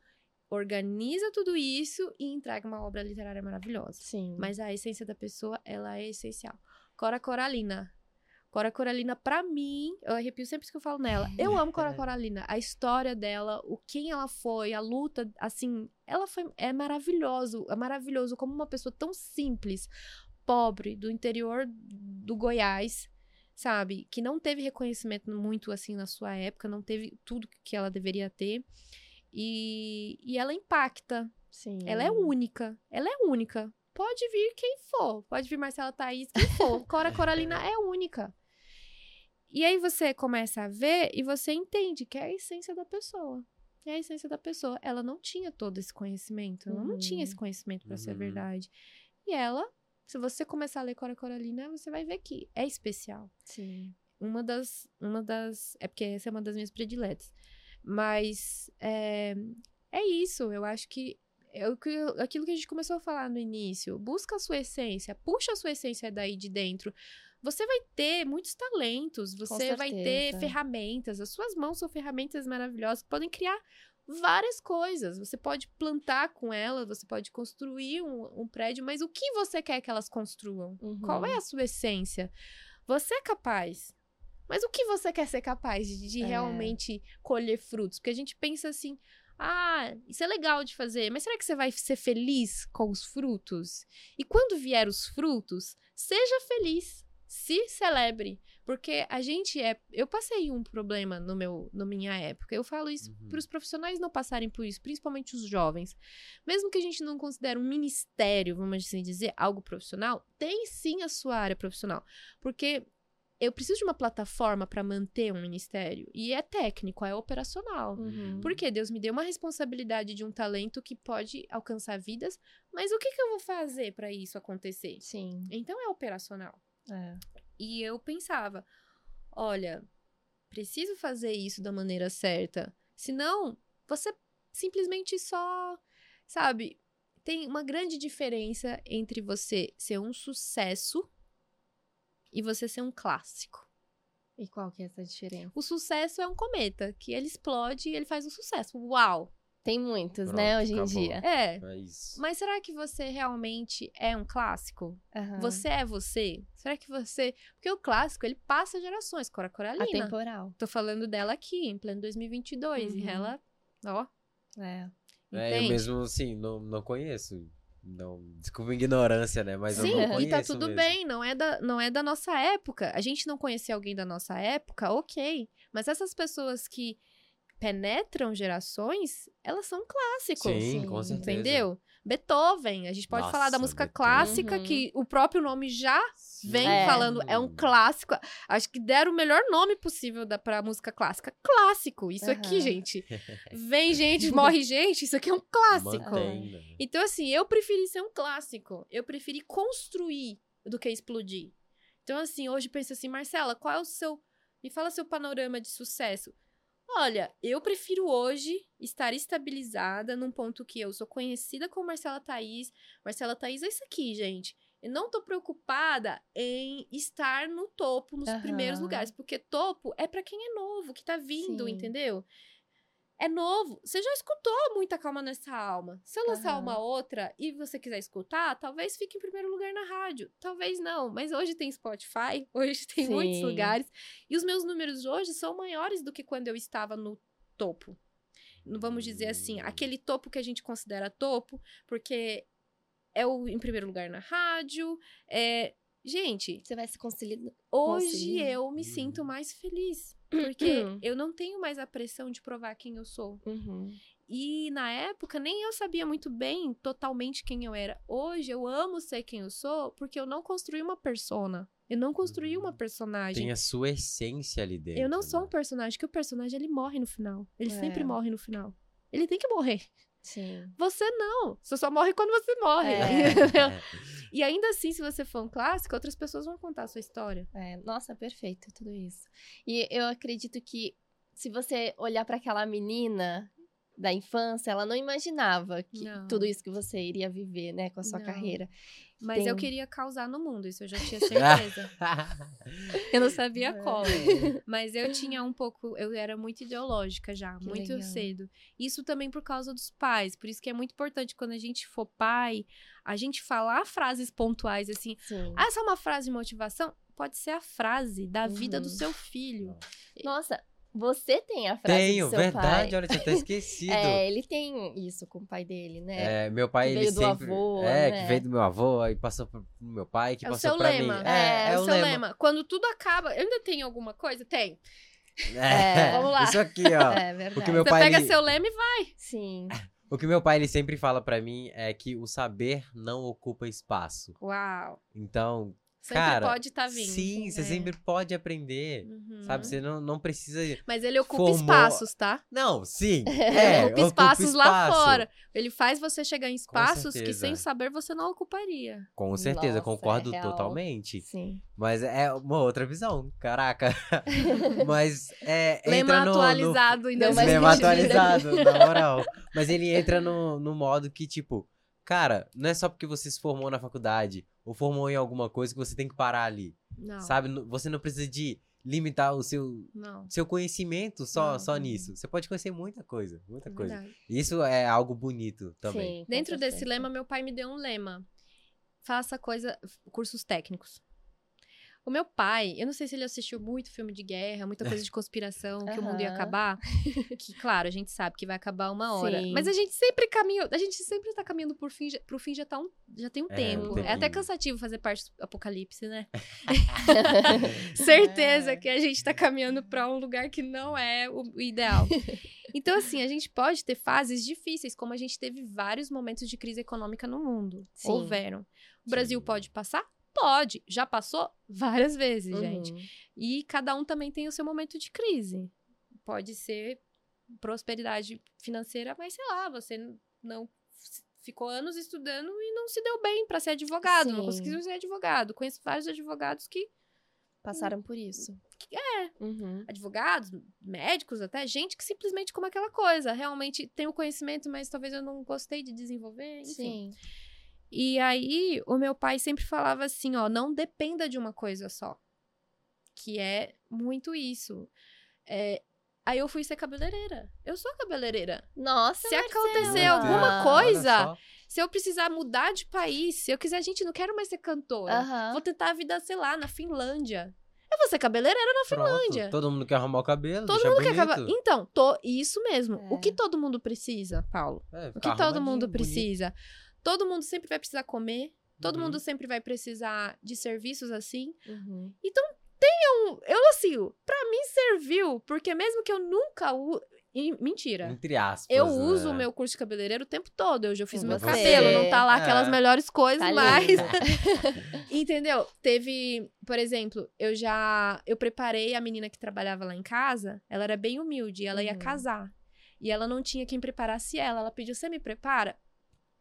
organiza tudo isso e entrega uma obra literária maravilhosa. Sim. Mas a essência da pessoa, ela é essencial. Cora Coralina. Cora Coralina, pra mim, eu arrepio sempre que eu falo nela. Eu amo Cora Coralina. A história dela, o quem ela foi, a luta, assim, ela foi é maravilhoso, é maravilhoso como uma pessoa tão simples, pobre, do interior do Goiás, sabe, que não teve reconhecimento muito assim na sua época, não teve tudo que ela deveria ter. E, e ela impacta, Sim. ela é única. Ela é única. Pode vir quem for. Pode vir Marcela Thaís, quem for. Cora Coralina é única. E aí você começa a ver e você entende que é a essência da pessoa. É a essência da pessoa. Ela não tinha todo esse conhecimento. Ela não tinha Uhum. esse conhecimento pra ser Uhum. verdade. E ela, se você começar a ler Cora Coralina, você vai ver que é especial Sim. uma das, uma das, é porque essa é uma das minhas prediletas, mas é, é isso, eu acho que é aquilo que a gente começou a falar no início, busca a sua essência, puxa a sua essência daí de dentro, você vai ter muitos talentos, você vai ter ferramentas, as suas mãos são ferramentas maravilhosas que podem criar várias coisas. Você pode plantar com elas, você pode construir um, um prédio, mas o que você quer que elas construam? Qual é a sua essência? Você é capaz. Mas o que você quer ser capaz de, de É. realmente colher frutos? Porque a gente pensa assim: ah, isso é legal de fazer, mas será que você vai ser feliz com os frutos? E quando vier os frutos, seja feliz, se celebre. Porque a gente é. Eu passei um problema no meu, na minha época. Eu falo isso Uhum. para os profissionais não passarem por isso, principalmente os jovens. Mesmo que a gente não considere um ministério, vamos assim dizer, algo profissional, tem sim a sua área profissional. Porque eu preciso de uma plataforma para manter um ministério. E é técnico, é operacional. Uhum. Porque Deus me deu uma responsabilidade de um talento que pode alcançar vidas, mas o que, que eu vou fazer para isso acontecer? Sim. Então é operacional. É. E eu pensava, olha, preciso fazer isso da maneira certa. Senão, você simplesmente só, sabe, tem uma grande diferença entre você ser um sucesso e você ser um clássico. E qual que é essa diferença? O sucesso é um cometa, que ele explode e ele faz um sucesso. Uau! Tem muitos, Pronto, né, hoje em acabou. dia. É. É isso. Mas será que você realmente é um clássico? Aham. Você é você? Será que você. Porque o clássico, ele passa gerações. Cora Coralina. Atemporal. Tô falando dela aqui, em pleno 2022. E Uhum. ela, ó, É. É, eu mesmo, assim, não, não conheço. Não, desculpa a ignorância, né? Mas Sim, eu não e tá tudo mesmo. bem, não é, da, não é da nossa época. A gente não conhecer alguém da nossa época, ok. Mas essas pessoas que penetram gerações, elas são clássicos. Sim, Sim, com certeza. Entendeu? Beethoven. A gente pode Nossa, falar da música Beethoven. clássica, Uhum. que o próprio nome já vem É. falando, é um clássico. Acho que deram o melhor nome possível da, pra música clássica. Clássico. Isso aqui, Aham. gente. Vem gente, morre gente. Isso aqui é um clássico. Mantém, né? Então, assim, eu preferi ser um clássico. Eu preferi construir do que explodir. Então, assim, hoje penso assim, Marcela, qual é o seu. Me fala seu panorama de sucesso. Olha, eu prefiro hoje estar estabilizada num ponto que eu sou conhecida como Marcela Thaís. Marcela Thaís é isso aqui, gente. Eu não tô preocupada em estar no topo, nos Aham. primeiros lugares, porque topo é pra quem é novo, que tá vindo, Sim. entendeu? É novo. Você já escutou muita calma nessa alma. Se eu lançar Aham. uma outra e você quiser escutar, talvez fique em primeiro lugar na rádio. Talvez não. Mas hoje tem Spotify, hoje tem muitos Sim. lugares. E os meus números hoje são maiores do que quando eu estava no topo. Não Vamos dizer assim, Hum. aquele topo que a gente considera topo, porque é o em primeiro lugar na rádio. É... Gente, Você vai se conciliar. Hoje eu me Uhum. sinto mais feliz. Porque Uhum. eu não tenho mais a pressão de provar quem eu sou. Uhum. E na época nem eu sabia muito bem totalmente quem eu era. Hoje eu amo ser quem eu sou porque eu não construí uma persona. Eu não construí uma Uhum. personagem. Tem a sua essência ali dentro. Eu não sou um né? personagem, que o personagem ele morre no final. Ele sempre É. morre no final. Ele tem que morrer. Sim. Você não. Você só morre quando você morre. É. entendeu? E ainda assim, se você for um clássico, outras pessoas vão contar a sua história. É, nossa, perfeito tudo isso. E eu acredito que se você olhar para aquela menina da infância, ela não imaginava que Não. tudo isso que você iria viver, né, com a sua Não. carreira. Mas eu Tem- queria causar no mundo, isso eu já tinha certeza. eu não sabia É. como. Mas eu tinha um pouco, eu era muito ideológica já, Que muito legal. cedo. Isso também por causa dos pais. Por isso que é muito importante quando a gente for pai, a gente falar frases pontuais assim. Sim. Ah, essa é uma frase de motivação? Pode ser a frase da vida do Uhum. seu filho. Nossa, você tem a frase Tenho, do seu verdade, pai. olha, tinha até esquecido. É, ele tem isso com o pai dele, né? É, meu pai, Que ele veio do sempre... avô, é, né? que veio do meu avô, aí passou pro meu pai, que É o passou seu pra lema. mim. É, É, o o seu lema. Quando tudo acaba, ainda tenho alguma coisa? Tem. É, vamos lá. Isso aqui, ó. É verdade. Porque meu Você pai, pega ele- seu lema e vai. Sim. O que meu pai ele sempre fala pra mim é que o saber não ocupa espaço. Uau. Então, Sempre cara, pode estar vindo. sim, você É. sempre pode aprender. Uhum. Sabe, você não, não precisa. Mas ele ocupa formou- espaços, tá? Não, sim. É, ocupa espaços lá espaço. fora. Ele faz você chegar em espaços que sem saber você não ocuparia. Com certeza, Nossa, concordo é totalmente. Sim. Mas é uma outra visão, caraca. Mas é. Lema no, no- atualizado em Deu mais Lema atualizado, na moral. Mas ele entra no, no modo que, tipo, cara, não é só porque você se formou na faculdade ou formou em alguma coisa que você tem que parar ali. Não. Sabe? Não- Você não precisa de limitar o seu, Não. seu conhecimento só, Não. só nisso. Você pode conhecer muita coisa, muita é coisa. verdade. Isso é algo bonito também. Sim, Dentro desse lema, meu pai me deu um lema. Faça coisa, cursos técnicos. O meu pai, eu não sei se ele assistiu muito filme de guerra, muita coisa de conspiração, que o mundo ia acabar. Que, claro, a gente sabe que vai acabar uma hora. Sim. Mas a gente sempre caminha, a gente sempre tá caminhando por fim, pro fim já, tá um, já tem um É, um tempo. É até cansativo fazer parte do apocalipse, né? Certeza É. que a gente tá caminhando pra um lugar que não é o o ideal. Então, assim, a gente pode ter fases difíceis, como a gente teve vários momentos de crise econômica no mundo. Sim. Houveram. O Brasil Sim. pode passar? Pode. Já passou várias vezes, gente. Uhum. E cada um também tem o seu momento de crise. Pode ser prosperidade financeira, mas sei lá, você não ficou anos estudando e não se deu bem pra ser advogado, não Sim. conseguiu ser advogado. Conheço vários advogados que Passaram por isso. é, Uhum. advogados, médicos até, gente que simplesmente como aquela coisa, realmente tem o conhecimento, mas talvez eu não gostei de desenvolver, enfim. Sim. E aí, o meu pai sempre falava assim, ó, não dependa de uma coisa só. Que é muito isso. É, aí eu fui ser cabeleireira. Eu sou cabeleireira. Nossa, Se Marcela. acontecer alguma coisa. Se eu precisar mudar de país, se eu quiser, gente, não quero mais ser cantora. Vou tentar a vida, sei lá, na Finlândia. Eu vou ser cabeleireira na Pronto, Finlândia. Todo mundo quer arrumar o cabelo, Todo mundo quer bonito. acabar. Então, tô, isso mesmo. O É. que todo mundo precisa, Paulo? É, O que todo mundo bonito. precisa? Todo mundo sempre vai precisar comer. Todo Uhum. mundo sempre vai precisar de serviços assim. Uhum. Então, eu, eu assim, pra mim serviu, porque mesmo que eu nunca u- E, mentira. Entre aspas. Eu né? uso o meu curso de cabeleireiro o tempo todo. Hoje eu fiz Com meu você. cabelo, não tá lá aquelas É. melhores coisas, Tá mas. Entendeu? Teve, por exemplo, eu já. Eu preparei a menina que trabalhava lá em casa, ela era bem humilde, ela ia Uhum. casar. E ela não tinha quem preparasse ela. Ela pediu: Você me prepara?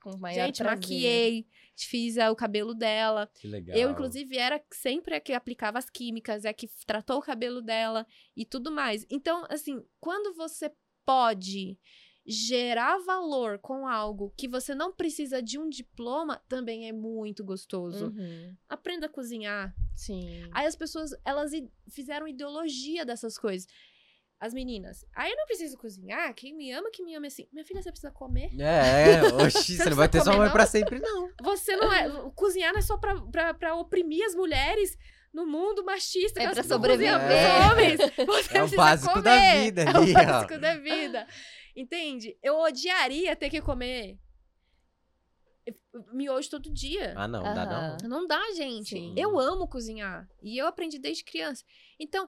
Com maior Gente, prazer. maquiei, fiz ah, o cabelo dela. Que legal. Eu, inclusive, era sempre a que aplicava as químicas, é a que tratou o cabelo dela e tudo mais. Então, assim, quando você pode gerar valor com algo que você não precisa de um diploma, também é muito gostoso. Uhum. Aprenda a cozinhar. Sim. Aí as pessoas, elas fizeram ideologia dessas coisas. As meninas, aí eu não preciso cozinhar, quem me ama, que me ama é assim. Minha filha, você precisa comer. É, oxi, você não vai ter sua mãe não? pra sempre, não. Você não é. Cozinhar não é só pra, pra, pra oprimir as mulheres no mundo machista. É pra sobreviver. pros homens. Você É o precisa básico da comer. vida É ali, o ó. básico da vida. Entende? Eu odiaria ter que comer miojo todo dia. Ah, não, dá Aham. não. Não dá, gente. Sim. Eu amo cozinhar. E eu aprendi desde criança. Então,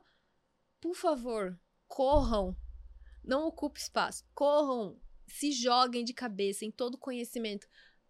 por favor, corram. Não ocupe espaço. Corram. Se joguem de cabeça em todo conhecimento.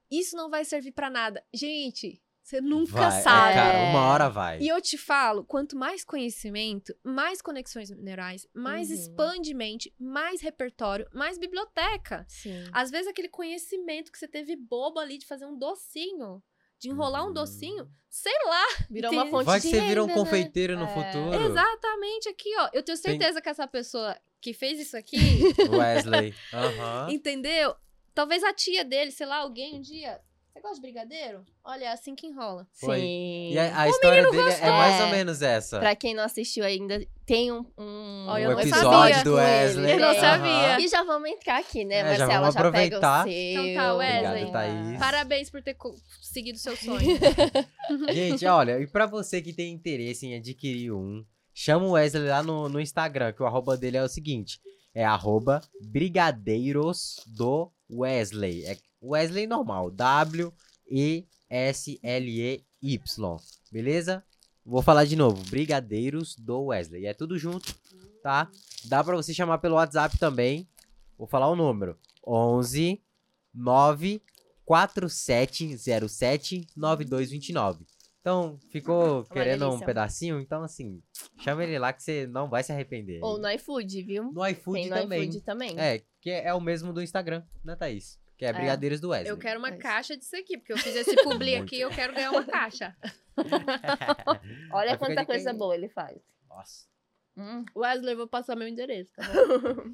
Isso não vai servir pra nada. Gente, você nunca Vai, é, sabe. cara, uma hora vai. E eu te falo, quanto mais conhecimento, mais conexões neurais, mais Uhum. expande mente, mais repertório, mais biblioteca. Sim. Às vezes aquele conhecimento que você teve bobo ali de fazer um docinho, de enrolar um docinho, sei lá. Virou uma fonte Vai que de você vira um né? confeiteiro no É. futuro. Exatamente aqui, ó. Eu tenho Tem- certeza que essa pessoa que fez isso aqui, Wesley. Aham. entendeu? Talvez a tia dele, sei lá, alguém um dia. Você gosta de brigadeiro? Olha, é assim que enrola. Foi. Sim. E a, a história dele é mais ou É. menos essa. Pra quem não assistiu ainda, tem um, um, não episódio sabia. do Wesley. Eu não sabia. E já vamos entrar aqui, né, É, já Marcela? vamos pega aproveitar. o seu. Então tá, Wesley. Obrigado. Parabéns por ter seguido seu sonho. Gente, olha, e pra você que tem interesse em adquirir um, chama o Wesley lá no, no Instagram, que o arroba dele é o seguinte: é arroba Brigadeiros do Wesley. É Wesley normal, W-E-S-L-E-Y. Beleza? Vou falar de novo: Brigadeiros do Wesley. É tudo junto, tá? Dá pra você chamar pelo WhatsApp também. Vou falar o número: 11 9 4707 9229. Então, ficou querendo um pedacinho? Então, assim, chama ele lá que você não vai se arrepender. Ou no iFood, viu? No iFood Tem no também. iFood também. É, que é o mesmo do Instagram, né, Thaís? Que é Brigadeiros do Wesley. Eu quero uma Mas- caixa disso aqui, porque eu fiz esse publi aqui eu quero ganhar uma caixa. Olha Vai quanta coisa quem- boa ele faz. Nossa. Hum. Wesley, eu vou passar meu endereço, tá bom?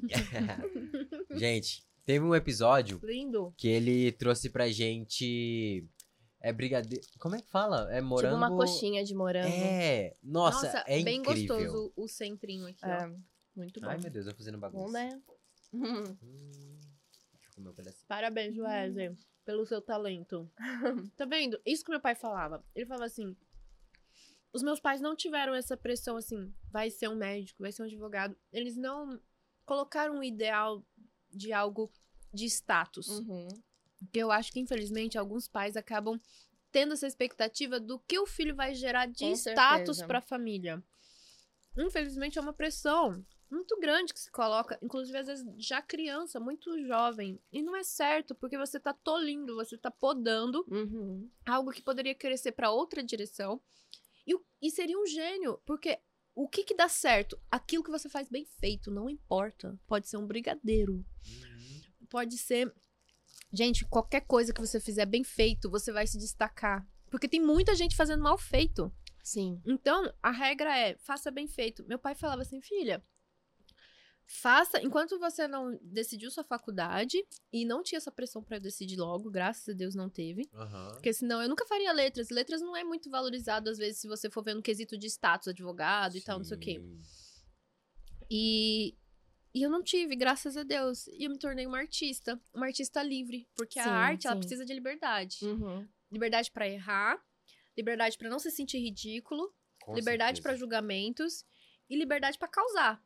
Gente, teve um episódio Lindo. que ele trouxe pra gente. É brigadeiro. Como é que fala? É morango. Tipo uma coxinha de morango. É. Nossa, Nossa, é bem incrível. gostoso o centrinho aqui, ó. É, Muito bom. Ai, meu Deus, eu fazendo bagunça. bom, né? Hum. Hum, deixa eu comer um pedacinho. Parabéns, Wesley, pelo seu talento. tá vendo? Isso que meu pai falava. Ele falava assim: os meus pais não tiveram essa pressão assim, vai ser um médico, vai ser um advogado. Eles não colocaram um ideal de algo de status. Uhum. Porque eu acho que, infelizmente, alguns pais acabam tendo essa expectativa do que o filho vai gerar de Com status certeza. para a família. Infelizmente, é uma pressão muito grande que se coloca, inclusive às vezes já criança, muito jovem. E não é certo, porque você tá tolindo, você tá podando Uhum. algo que poderia crescer para outra direção. E, e seria um gênio, porque o que que dá certo? Aquilo que você faz bem feito, não importa. Pode ser um brigadeiro, pode ser. Gente, qualquer coisa que você fizer bem feito, você vai se destacar. Porque tem muita gente fazendo mal feito. Sim. Então, a regra é: faça bem feito. Meu pai falava assim, filha. Faça, enquanto você não decidiu sua faculdade e não tinha essa pressão pra decidir logo, graças a Deus não teve. Aham. Porque senão eu nunca faria letras. Letras não é muito valorizado, às vezes, se você for ver no quesito de status, advogado e tal, não sei o quê. Sim. E, e eu não tive, graças a Deus. E eu me tornei uma artista. Uma artista livre. Porque Sim, a arte, ela sim. precisa de liberdade. Uhum. Liberdade pra errar, liberdade pra não se sentir ridículo, Com liberdade pra certeza. julgamentos e liberdade pra causar.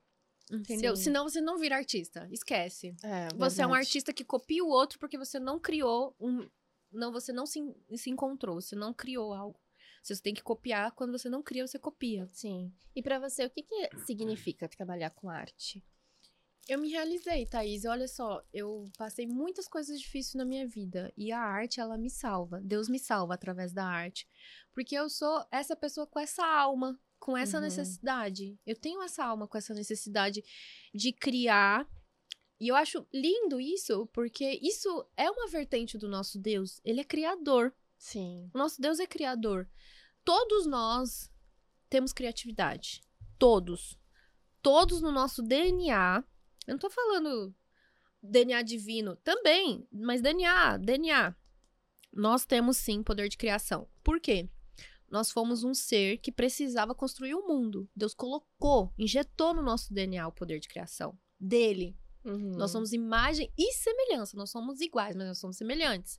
Entendeu? Sim. Senão você não vira artista. Esquece. É, Você é um artista que copia o outro porque você não criou um. Não, você não se, se encontrou, você não criou algo. Você tem que copiar, quando você não cria, você copia. Sim. E pra você, o que, que significa trabalhar com arte? Eu me realizei, Thaís. Olha só, eu passei muitas coisas difíceis na minha vida. E a arte, ela me salva. Deus me salva através da arte. Porque eu sou essa pessoa com essa alma, com essa Uhum. necessidade. Eu tenho essa alma com essa necessidade de criar. E eu acho lindo isso, porque isso é uma vertente do nosso Deus. Ele é criador. Sim. O nosso Deus é criador. Todos nós temos criatividade. Todos. Todos no nosso DNA. Eu não tô falando DNA divino também, mas DNA, DNA. Nós temos sim poder de criação. Por quê? Nós fomos um ser que precisava construir o mundo. Deus colocou, injetou no nosso DNA o poder de criação dele. Uhum. Nós somos imagem e semelhança. Nós somos iguais, mas nós somos semelhantes.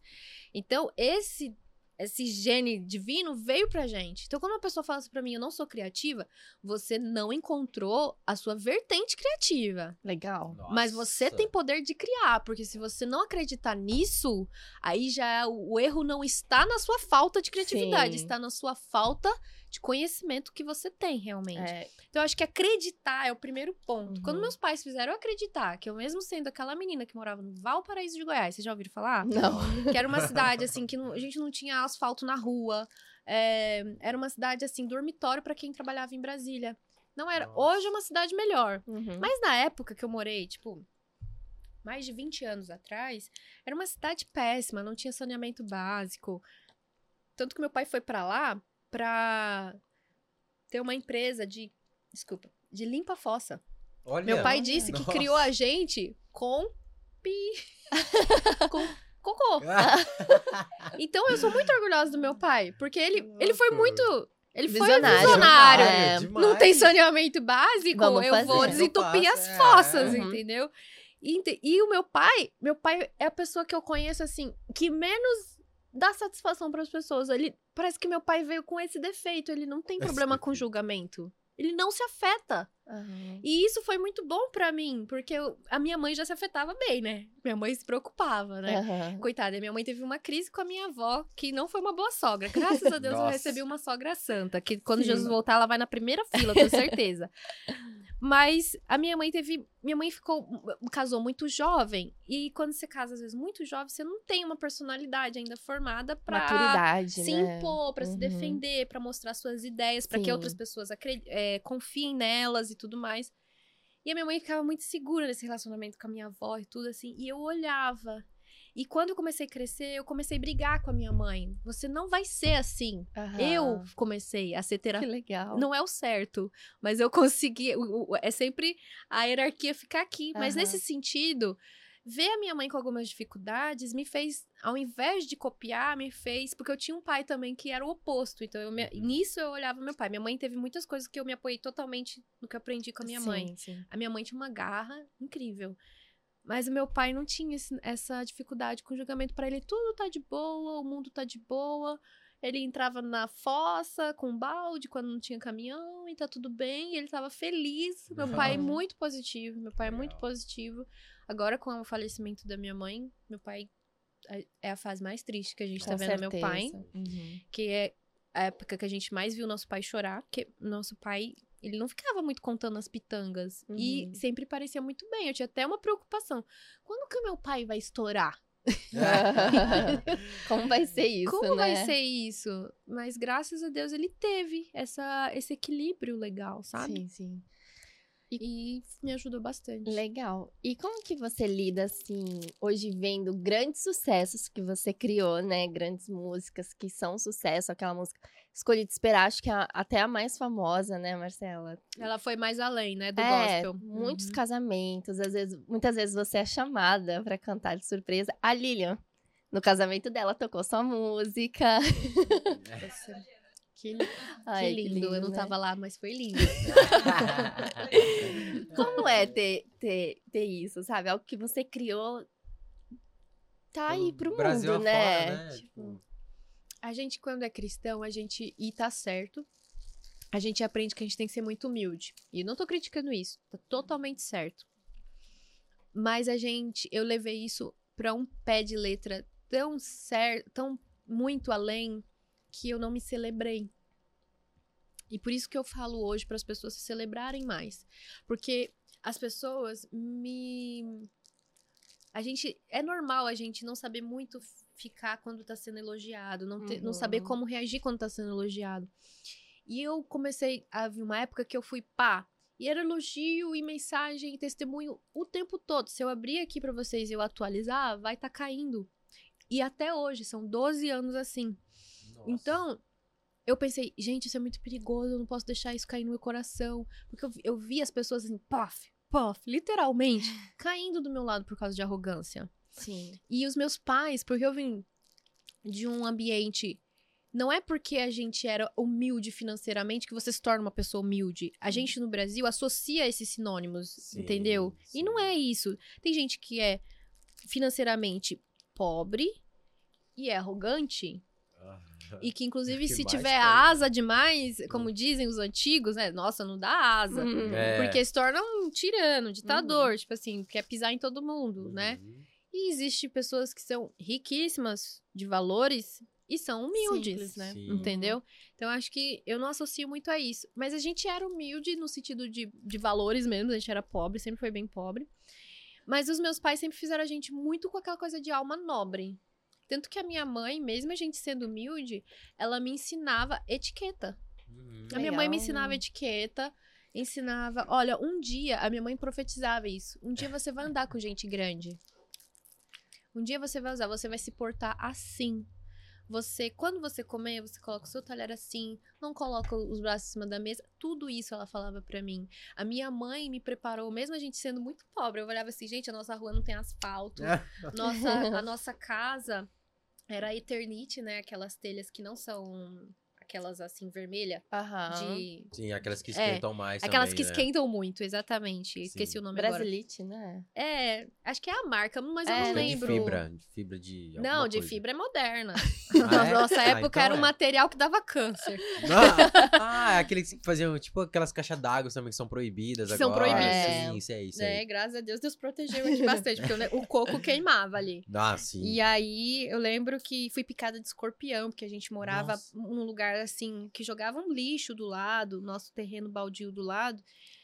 Então, esse esse gene divino veio pra gente. Então, quando uma pessoa fala assim pra mim, eu não sou criativa, você não encontrou a sua vertente criativa. Legal. Mas você Nossa. tem poder de criar, porque se você não acreditar nisso, aí já é- o erro não está na sua falta de criatividade, Sim. está na sua falta de conhecimento que você tem realmente. É, Então, eu acho que acreditar é o primeiro ponto. Uhum. Quando meus pais fizeram eu acreditar que eu, mesmo sendo aquela menina que morava no Valparaíso de Goiás, vocês já ouviram falar? não. Que era uma cidade, assim, que não- a gente não tinha asfalto na rua. é, era uma cidade, assim, dormitório pra quem trabalhava em Brasília. Não era. Nossa. Hoje é uma cidade melhor. Uhum. Mas na época que eu morei, tipo, mais de 20 anos atrás, era uma cidade péssima, não tinha saneamento básico. Tanto que meu pai foi pra lá pra ter uma empresa de, desculpa, de limpa fossa. Olha, Meu pai disse que nossa. criou a gente com pi com cocô. Então eu sou muito orgulhosa do meu pai, porque ele ele foi muito ele foi Visionário. visionário. É, Não tem saneamento básico, Vamos eu vou fazer. desentupir Eu as faço, fossas, é. Entendeu? E, e o meu pai, meu pai é a pessoa que eu conheço assim, que menos dá satisfação para as pessoas. Ele parece que meu pai veio com esse defeito, ele não tem Esse problema com julgamento. Ele não se afeta. Aham. E isso foi muito bom pra mim, porque eu- a minha mãe já se afetava bem, né? Minha mãe se preocupava, né? Aham. Coitada, minha mãe teve uma crise com a minha avó, que não foi uma boa sogra. Graças a Deus eu recebi uma sogra santa, que quando Sim. Jesus voltar, ela vai na primeira fila, tenho certeza. Mas a minha mãe teve. Minha mãe ficou. casou muito jovem. E quando você casa, às vezes, muito jovem, você não tem uma personalidade ainda formada pra Maturidade, se né? impor, pra se Uhum. defender, pra mostrar suas ideias, pra que outras pessoas é, confiem nelas e tudo mais. E a minha mãe ficava muito segura nesse relacionamento com a minha avó e tudo assim. E eu olhava. E quando eu comecei a crescer, eu comecei a brigar com a minha mãe. Você não vai ser assim. Aham. Eu comecei a ser Que terapeuta. legal. Não é o certo, mas eu consegui. É sempre a hierarquia ficar aqui. Mas Aham. nesse sentido, ver a minha mãe com algumas dificuldades me fez, ao invés de copiar, me fez. Porque eu tinha um pai também que era o oposto. Então, eu me- Uhum. nisso eu olhava meu pai. Minha mãe teve muitas coisas que eu me apoiei totalmente no que eu aprendi com a minha Sim, mãe. sim. A minha mãe tinha uma garra incrível. Mas o meu pai não tinha esse- essa dificuldade com julgamento. Pra ele, tudo tá de boa, o mundo tá de boa. Ele entrava na fossa com um balde quando não tinha caminhão e tá tudo bem. E ele tava feliz. Meu pai é muito positivo. Meu pai é muito positivo. Agora, com o falecimento da minha mãe, meu pai é- é a fase mais triste que a gente tá Com vendo meu pai certeza. Uhum. que é a época que a gente mais viu nosso pai chorar, porque nosso pai, ele não ficava muito contando as pitangas e Uhum. sempre parecia muito bem. Eu tinha até uma preocupação. Quando que o meu pai vai estourar? Como vai ser isso, Como vai né? ser isso? Mas graças a Deus ele teve essa, esse equilíbrio legal, sabe? Sim, sim. E me ajudou bastante. Legal. E como que você lida, assim, hoje vendo grandes sucessos que você criou, né? Grandes músicas que são sucesso. Aquela música Escolhi Te Esperar, acho que é até a mais famosa, né, Marcela? Ela foi mais além, né, do é, gospel. muitos Uhum. casamentos, às vezes, muitas vezes você é chamada pra cantar de surpresa. A Lilian, no casamento dela, tocou sua música. Nossa, Que, Ai, que lindo. Eu não né? tava lá, mas foi lindo. Como é ter, ter, ter isso, sabe? Algo que você criou tá aí pro Brasil mundo, afora, né? né? Tipo, A gente, quando é cristão, a gente. E tá certo. A gente aprende que a gente tem que ser muito humilde. E não tô criticando isso. Tá totalmente certo. Mas a gente. Eu levei isso pra um pé de letra tão certo. Tão muito além. Que eu não me celebrei. E por isso que eu falo hoje para as pessoas se celebrarem mais. Porque as pessoas me. A gente. É normal a gente não saber muito ficar quando tá sendo elogiado, não, ter, não saber Uhum. como reagir quando tá sendo elogiado. E eu comecei a vir uma época que eu fui pá. E era elogio e mensagem e testemunho o tempo todo. Se eu abrir aqui pra vocês e eu atualizar, vai tá caindo. E até hoje, são 12 anos assim. Nossa. Então, eu pensei, gente, isso é muito perigoso, eu não posso deixar isso cair no meu coração. Porque eu, vi- eu vi as pessoas assim, pof, pof, literalmente, caindo do meu lado por causa de arrogância. Sim. E os meus pais, porque eu vim de um ambiente. Não é porque a gente era humilde financeiramente que você se torna uma pessoa humilde. A gente no Brasil associa esses sinônimos, Sim, entendeu? E não sim. é isso. Tem gente que é financeiramente pobre e é arrogante. Ah, E que, inclusive, Que se tiver asa demais, como dizem os antigos, né? Nossa, não dá asa. Hum. É. Porque se torna um tirano, ditador, tipo assim, quer pisar em todo mundo, né? E existe pessoas que são riquíssimas de valores e são humildes, Simples, né? Sim. Entendeu? Então acho que eu não associo muito a isso. Mas a gente era humilde no sentido de, de valores mesmo, a gente era pobre, sempre foi bem pobre. Mas os meus pais sempre fizeram a gente muito com aquela coisa de alma nobre. Tanto que a minha mãe, mesmo a gente sendo humilde, ela me ensinava etiqueta. Uhum. A minha mãe me Legal. ensinava etiqueta, ensinava. Olha, um dia, a minha mãe profetizava isso. Um dia você vai andar com gente grande. Um dia você vai usar, você vai se portar assim. Você, quando você comer, você coloca o seu talher assim, não coloca os braços em cima da mesa. Tudo isso ela falava pra mim. A minha mãe me preparou, mesmo a gente sendo muito pobre. Eu olhava assim, gente, a nossa rua não tem asfalto. Nossa, a nossa casa era Eternite, né? Aquelas telhas que não são aquelas assim vermelha Aham. de Sim, aquelas que É, esquentam mais aquelas também, que né? esquentam muito, exatamente. Esqueci Sim. o nome agora. Brasilite, né? É, acho que é a marca, mas eu É, não Acho que é lembro. de fibra, de fibra de Não, de coisa. fibra é moderna. Ah, Na é? nossa Ah, época então era um é. material que dava câncer. Ah, ah, aqueles que faziam, tipo, aquelas caixas d'água também que são proibidas Que são agora. proibidas. Sim, isso aí, isso né? aí. Graças a Deus, Deus protegeu aqui bastante, porque o ne- o coco queimava ali. Ah, sim. E aí, eu lembro que fui picada de escorpião, porque a gente morava Nossa. num lugar assim, que jogavam lixo do lado, nosso terreno baldio do lado,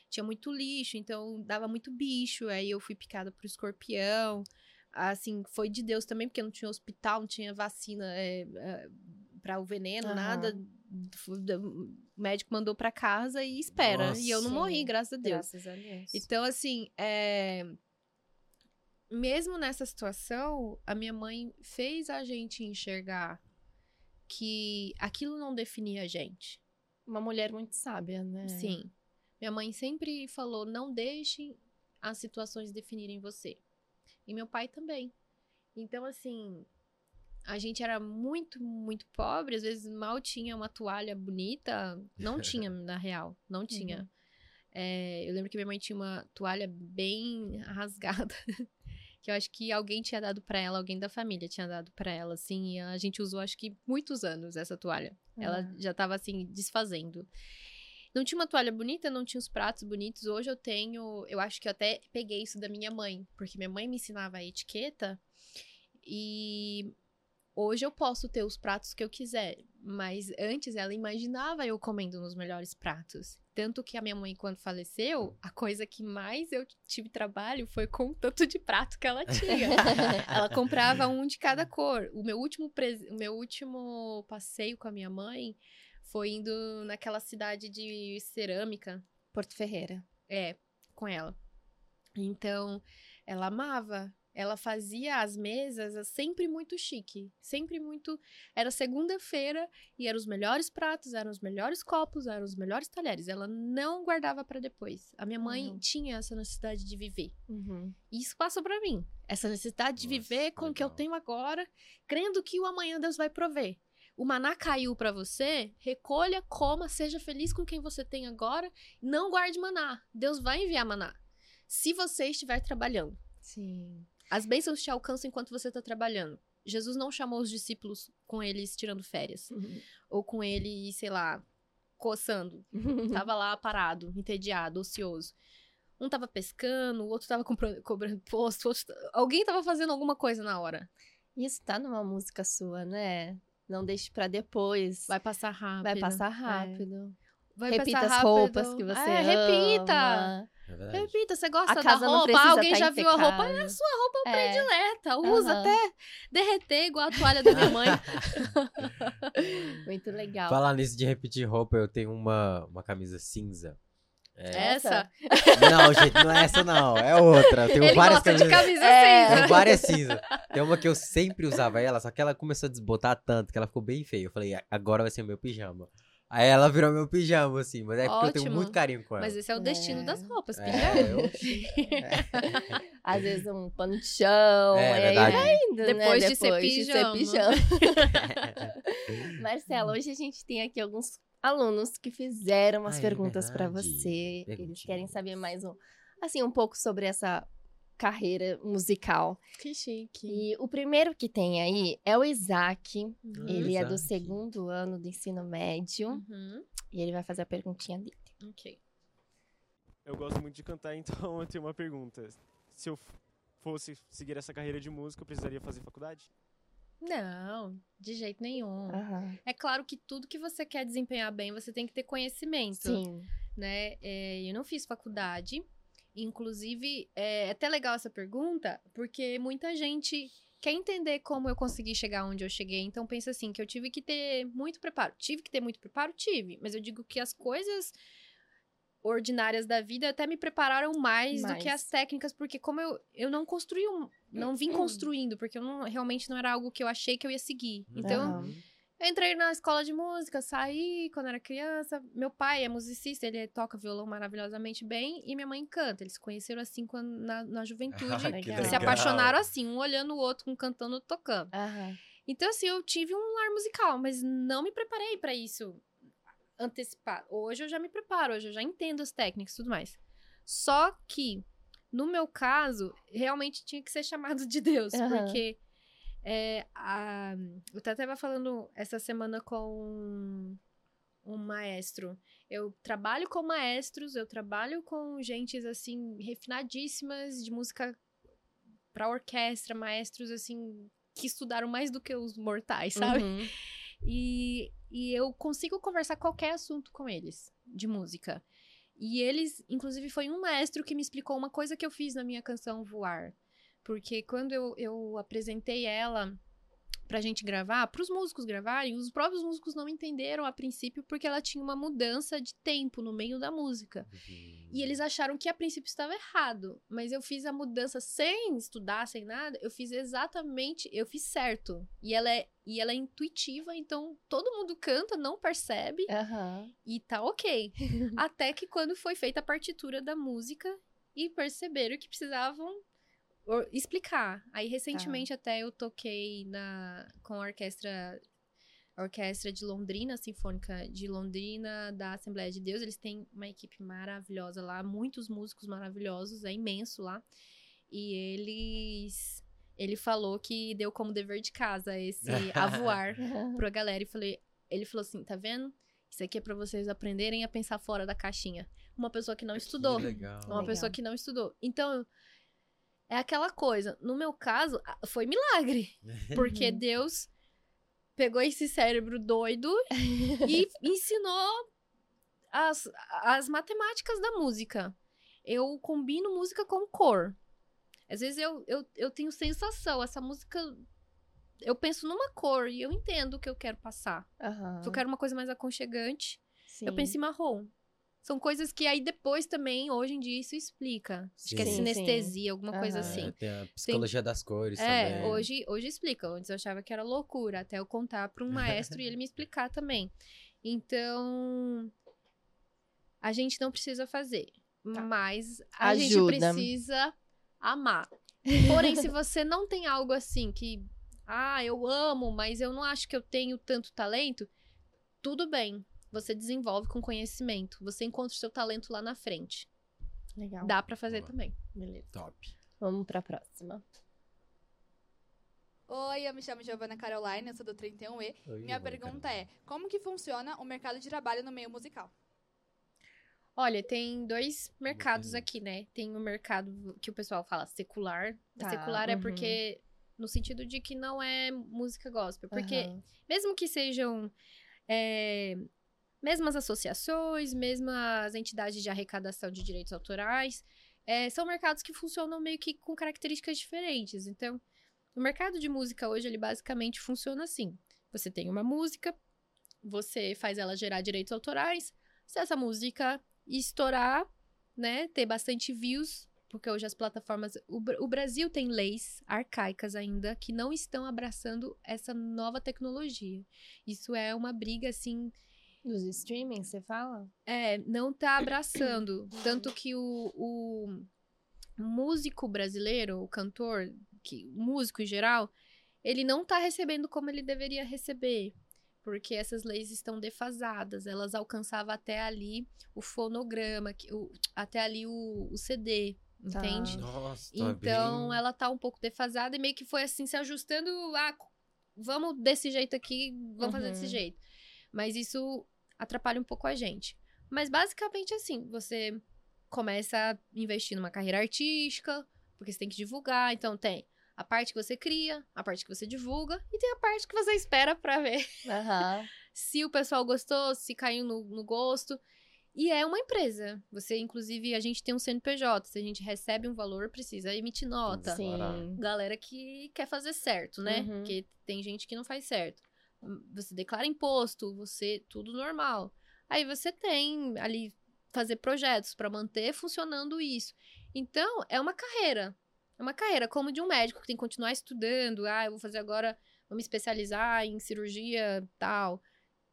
tinha muito lixo, então dava muito bicho. Aí eu fui picada por escorpião. Assim, foi de Deus também, porque não tinha hospital, não tinha vacina é, para o veneno, Aham. nada. O médico mandou pra casa e espera. E eu não Nossa. morri, graças a Deus. Graças a Deus. Então, assim, é, mesmo nessa situação, a minha mãe fez a gente enxergar que aquilo não definia a gente. Uma mulher muito sábia, né? Sim. Minha mãe sempre falou: não deixem as situações definirem você. E meu pai também. Então, assim, a gente era muito, muito pobre, às vezes mal tinha uma toalha bonita. Não tinha, na real. Não tinha. É, eu lembro que minha mãe tinha uma toalha bem rasgada. Que eu acho que alguém tinha dado pra ela, alguém da família tinha dado pra ela, assim. E a gente usou, acho que muitos anos essa toalha. Ela Ah. já tava assim, desfazendo. Não tinha uma toalha bonita, não tinha os pratos bonitos. Hoje eu tenho. Eu acho que eu até peguei isso da minha mãe, porque minha mãe me ensinava a etiqueta. E hoje eu posso ter os pratos que eu quiser. Mas antes ela imaginava eu comendo nos melhores pratos. Tanto que a minha mãe, quando faleceu, a coisa que mais eu tive trabalho foi com o tanto de prato que ela tinha. Ela comprava um de cada cor. O meu último, pres- o meu último passeio com a minha mãe foi indo naquela cidade de cerâmica. Porto Ferreira. É, com ela. Então, ela amava. Ela fazia as mesas sempre muito chique. Sempre muito. Era segunda-feira e eram os melhores pratos, eram os melhores copos, eram os melhores talheres. Ela não guardava para depois. A minha mãe Uhum. tinha essa necessidade de viver. Uhum. E isso passou pra mim. Essa necessidade de Nossa, viver com o que eu legal. tenho agora, crendo que o amanhã Deus vai prover. O maná caiu pra você, recolha, coma, seja feliz com quem você tem agora, não guarde maná. Deus vai enviar maná. Se você estiver trabalhando. Sim. As bênçãos te alcançam enquanto você está trabalhando. Jesus não chamou os discípulos com eles tirando férias. Ou com ele, sei lá, coçando. Tava lá parado, entediado, ocioso. Um tava pescando, o outro tava comprando, cobrando imposto, o outro... alguém tava fazendo alguma coisa na hora. Isso tá numa música sua, né? Não deixe pra depois. Vai passar rápido. Vai passar rápido. Vai Repita passar as rápido. roupas que você é, ama. repita! É verdade. Repita, você gosta da roupa? precisa Alguém tá já viu a roupa? É a sua roupa É. predileta. Usa Aham. até derreter igual a toalha da minha mãe. Muito legal. Falar nisso de repetir roupa, eu tenho uma, uma camisa cinza. É... Essa? Não, gente, não é essa não. É outra. Eu tenho Ele várias gosta de camisas. camisa É. cinza. Tem várias cinzas. Tem uma que eu sempre usava ela, só que ela começou a desbotar tanto que ela ficou bem feia. Eu falei, agora vai ser meu pijama. Aí ela virou meu pijama, assim, mas é porque eu tenho Ótimo. muito carinho com ela. Mas esse é o destino É. das roupas, É, pijama. eu- Às vezes um pano de chão. É, verdade. vai indo, né? Depois de ser Depois pijama. Marcela, hoje a gente tem aqui alguns alunos que fizeram umas é perguntas pra verdade. você. Eles querem saber mais um, assim, um pouco sobre essa carreira musical. Que chique. E o primeiro que tem aí é o Isaac. Uhum. Ele é do Isaac. segundo ano do ensino médio. Uhum. E ele vai fazer a perguntinha dele. Ok. Eu gosto muito de cantar, então eu tenho uma pergunta. Se eu fosse seguir essa carreira de música, eu precisaria fazer faculdade? Não, de jeito nenhum. Aham. É claro que tudo que você quer desempenhar bem, você tem que ter conhecimento. Sim. né? É, eu não fiz faculdade. Inclusive, é até legal essa pergunta, porque muita gente quer entender como eu consegui chegar onde eu cheguei. Então, pensa assim, que eu tive que ter muito preparo. Tive que ter muito preparo? Tive. Mas eu digo que as coisas ordinárias da vida até me prepararam mais, do Mais. que as técnicas, porque como eu, eu não construí um, não vim não porque eu não, realmente não era algo que eu achei que eu ia seguir. Então, Aham. Eu entrei na escola de música, saí quando era criança. Meu pai é musicista, ele toca violão maravilhosamente bem e minha mãe canta. Eles se conheceram assim quando, na, na juventude. Ah, que se apaixonaram assim, um olhando o outro, um cantando, outro tocando. Aham. Então, assim, eu tive um lar musical, mas não me preparei pra isso antecipar. Hoje eu já me preparo, hoje eu já entendo as técnicas e tudo mais. Só que, no meu caso, realmente tinha que ser chamado de Deus, Aham. porque é, a, eu até estava falando essa semana com um maestro. Eu trabalho com maestros, eu trabalho com gentes assim refinadíssimas de música para orquestra, maestros assim que estudaram mais do que os mortais, sabe? Uhum. E, e eu consigo conversar qualquer assunto com eles de música. E eles, inclusive, foi um maestro que me explicou uma coisa que eu fiz na minha canção Voar. Porque quando eu, eu apresentei ela pra gente gravar, pros músicos gravarem, os próprios músicos não entenderam a princípio porque ela tinha uma mudança de tempo no meio da música. E eles acharam que a princípio estava errado, mas eu fiz a mudança sem estudar, sem nada, eu fiz exatamente, eu fiz certo. E ela é, e ela é intuitiva, então todo mundo canta, não percebe Aham. e tá OK. Até que quando foi feita a partitura da música e perceberam que precisavam explicar. Aí recentemente até eu toquei na com a orquestra a Orquestra de Londrina, Sinfônica de Londrina, da Assembleia de Deus. Eles têm uma equipe maravilhosa lá, muitos músicos maravilhosos, é imenso lá. E eles. Ele falou que deu como dever de casa esse a voar pra galera. E falei, ele falou assim: tá vendo? Isso aqui é pra vocês aprenderem a pensar fora da caixinha. Uma pessoa que não estudou. Que legal. Uma Legal. pessoa que não estudou. Então, é aquela coisa. No meu caso, foi milagre. Porque Deus pegou esse cérebro doido e ensinou as, as matemáticas da música. Eu combino música com cor. Às vezes eu, eu, eu tenho sensação, essa música. Eu penso numa cor e eu entendo o que eu quero passar. Aham. Se eu quero uma coisa mais aconchegante, eu Sim. penso em marrom. São coisas que aí depois também, hoje em dia, isso explica. Acho que é Sim. sinestesia, alguma coisa Aham. assim. É, tem a psicologia das cores É, também. hoje, hoje explica. Antes eu achava que era loucura, até eu contar para um maestro e ele me explicar também. Então, a gente não precisa fazer, mas a gente Ajuda. precisa amar. Porém, se você não tem algo assim que, ah, eu amo, mas eu não acho que eu tenho tanto talento, tudo bem. Você desenvolve com conhecimento. Você encontra o seu talento lá na frente. Legal. Dá pra fazer Boa. também. Beleza. Top. Vamos pra próxima. Oi, eu me chamo Giovana Caroline, eu sou do 31E. Oi, Minha Giovana, pergunta é: como que funciona o mercado de trabalho no meio musical? Olha, tem dois mercados aqui, né? Tem o mercado que o pessoal fala secular. Tá, secular é uhum. porque. No sentido de que não é música gospel. Porque, Aham. mesmo que sejam. é, mesmo as associações, mesmo as entidades de arrecadação de direitos autorais, é, são mercados que funcionam meio que com características diferentes. Então, o mercado de música hoje, ele basicamente funciona assim. Você tem uma música, você faz ela gerar direitos autorais, se essa música estourar, né, ter bastante views, porque hoje as plataformas. O, o Brasil tem leis arcaicas ainda que não estão abraçando essa nova tecnologia. Isso é uma briga, assim. Dos streaming, você fala? É, não tá abraçando. Tanto que o, o músico brasileiro, o cantor, que, o músico em geral, ele não tá recebendo como ele deveria receber. Porque essas leis estão defasadas. Elas alcançavam até ali o fonograma, que- o- até ali o, o CD, Tá. entende? Nossa, tá Então, bem... ela tá um pouco defasada e meio que foi assim, se ajustando. Ah, vamos desse jeito aqui, vamos fazer desse Uhum. jeito. Mas isso atrapalha um pouco a gente. Mas basicamente assim, você começa a investir numa carreira artística, porque você tem que divulgar. Então, tem a parte que você cria, a parte que você divulga, e tem a parte que você espera pra ver Aham. se o pessoal gostou, se caiu no, no gosto. E é uma empresa. Você, inclusive, a gente tem um CNPJ. Se a gente recebe um valor, precisa emitir nota. Sim. Galera que quer fazer certo, né? Uhum. Porque tem gente que não faz certo. Você declara imposto, você. Tudo normal. Aí você tem ali fazer projetos para manter funcionando isso. Então, é uma carreira. É uma carreira, como de um médico que tem que continuar estudando. Ah, eu vou fazer agora, vou me especializar em cirurgia tal.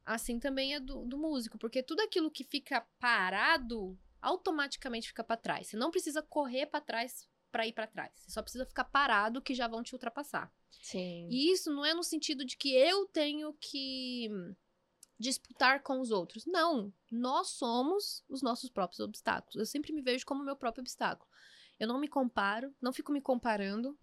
Assim também é do, do músico, porque tudo aquilo que fica parado automaticamente fica para trás. Você não precisa correr para trás para ir para trás. Você só precisa ficar parado que já vão te ultrapassar. Sim. E isso não é no sentido de que eu tenho que disputar com os outros. Não, nós somos os nossos próprios obstáculos. Eu sempre me vejo como meu próprio obstáculo. Eu não me comparo, não fico me comparando.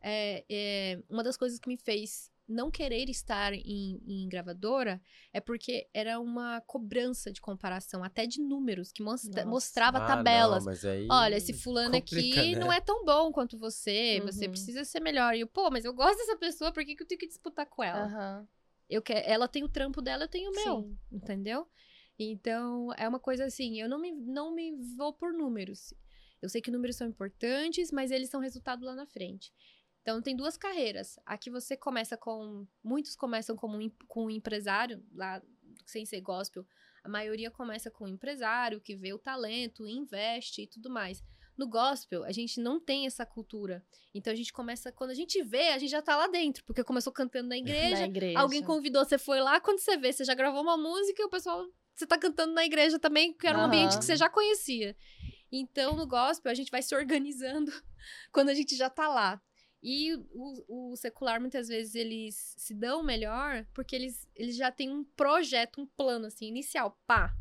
É, é, uma das coisas que me fez não querer estar em, em gravadora é porque era uma cobrança de comparação, até de números, que mostra- mostrava Ah, tabelas. Não, mas aí... Olha, esse fulano complica, aqui né? não é tão bom quanto você, você Uhum. precisa ser melhor. E eu, pô, mas eu gosto dessa pessoa, por que, que eu tenho que disputar com ela? Aham. Eu quero, ela tem o trampo dela, eu tenho o meu, Sim. entendeu? Então, é uma coisa assim, eu não me, não me vou por números. Eu sei que números são importantes, mas eles são resultado lá na frente. Então, tem duas carreiras. Aqui você começa com. Muitos começam como um, com um empresário, lá sem ser gospel. A maioria começa com um empresário que vê o talento, investe e tudo mais. No gospel, a gente não tem essa cultura. Então a gente começa, quando a gente vê, a gente já tá lá dentro, porque começou cantando na igreja, Na igreja. Alguém convidou, você foi lá, quando você vê, você já gravou uma música e o pessoal. Você tá cantando na igreja também, que era um Aham. ambiente que você já conhecia. Então, no gospel, a gente vai se organizando quando a gente já tá lá. E o, o secular, muitas vezes, eles se dão melhor porque eles, eles já têm um projeto, um plano, assim, inicial, pá.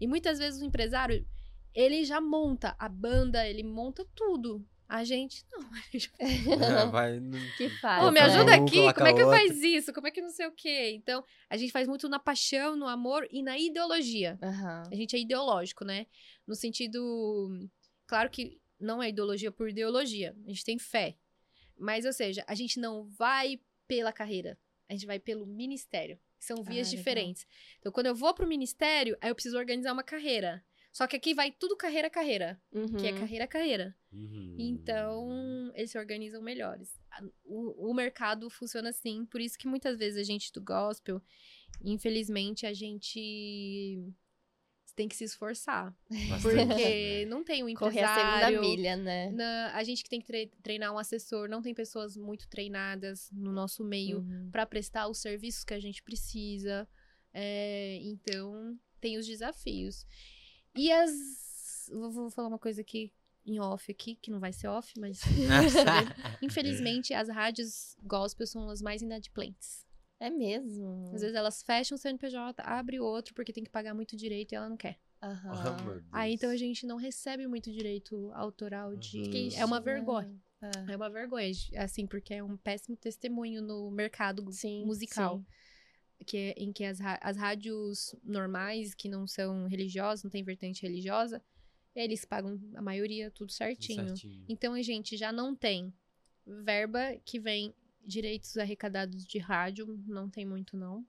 E muitas vezes o empresário, ele já monta a banda, ele monta tudo. A gente, não, a gente Vai no- Que faz. Ô, me ajuda Um aqui, como é que faz isso? Como é que não sei o quê? Então, a gente faz muito na paixão, no amor e na ideologia. Aham. A gente é ideológico, né? No sentido. Claro que não é ideologia por ideologia. A gente tem fé. Mas, ou seja, a gente não vai pela carreira. A gente vai pelo ministério. São vias Ah, legal. diferentes. Então, quando eu vou pro ministério, aí eu preciso organizar uma carreira. Só que aqui vai tudo carreira carreira. Que é Uhum. carreira a carreira. Uhum. Então, eles se organizam melhores. O, o mercado funciona assim, por isso que muitas vezes a gente do gospel, infelizmente, a gente tem que se esforçar. Bastante, Porque né? não tem um Correr a empresário. segunda milha, né? na- a gente que tem que tre- treinar um assessor, não tem pessoas muito treinadas no nosso meio Uhum. para prestar os serviços que a gente precisa. É, então, tem os desafios. E as. Vou, vou falar uma coisa aqui em off aqui, que não vai ser off, mas. Infelizmente, as rádios gospel são as mais inadimplentes. É mesmo. Às vezes elas fecham o CNPJ, abre outro porque tem que pagar muito direito e ela não quer. Ah, Deus. Aí então a gente não recebe muito direito autoral de. Uhum. É uma vergonha. É. É uma vergonha, assim, porque é um péssimo testemunho no mercado Sim, musical. sim. Que é- em que as, as rádios normais, que não são religiosas, não tem vertente religiosa, eles pagam a maioria tudo Tudo certinho. certinho. Então a gente já não tem verba que vem direitos arrecadados de rádio, não tem muito não.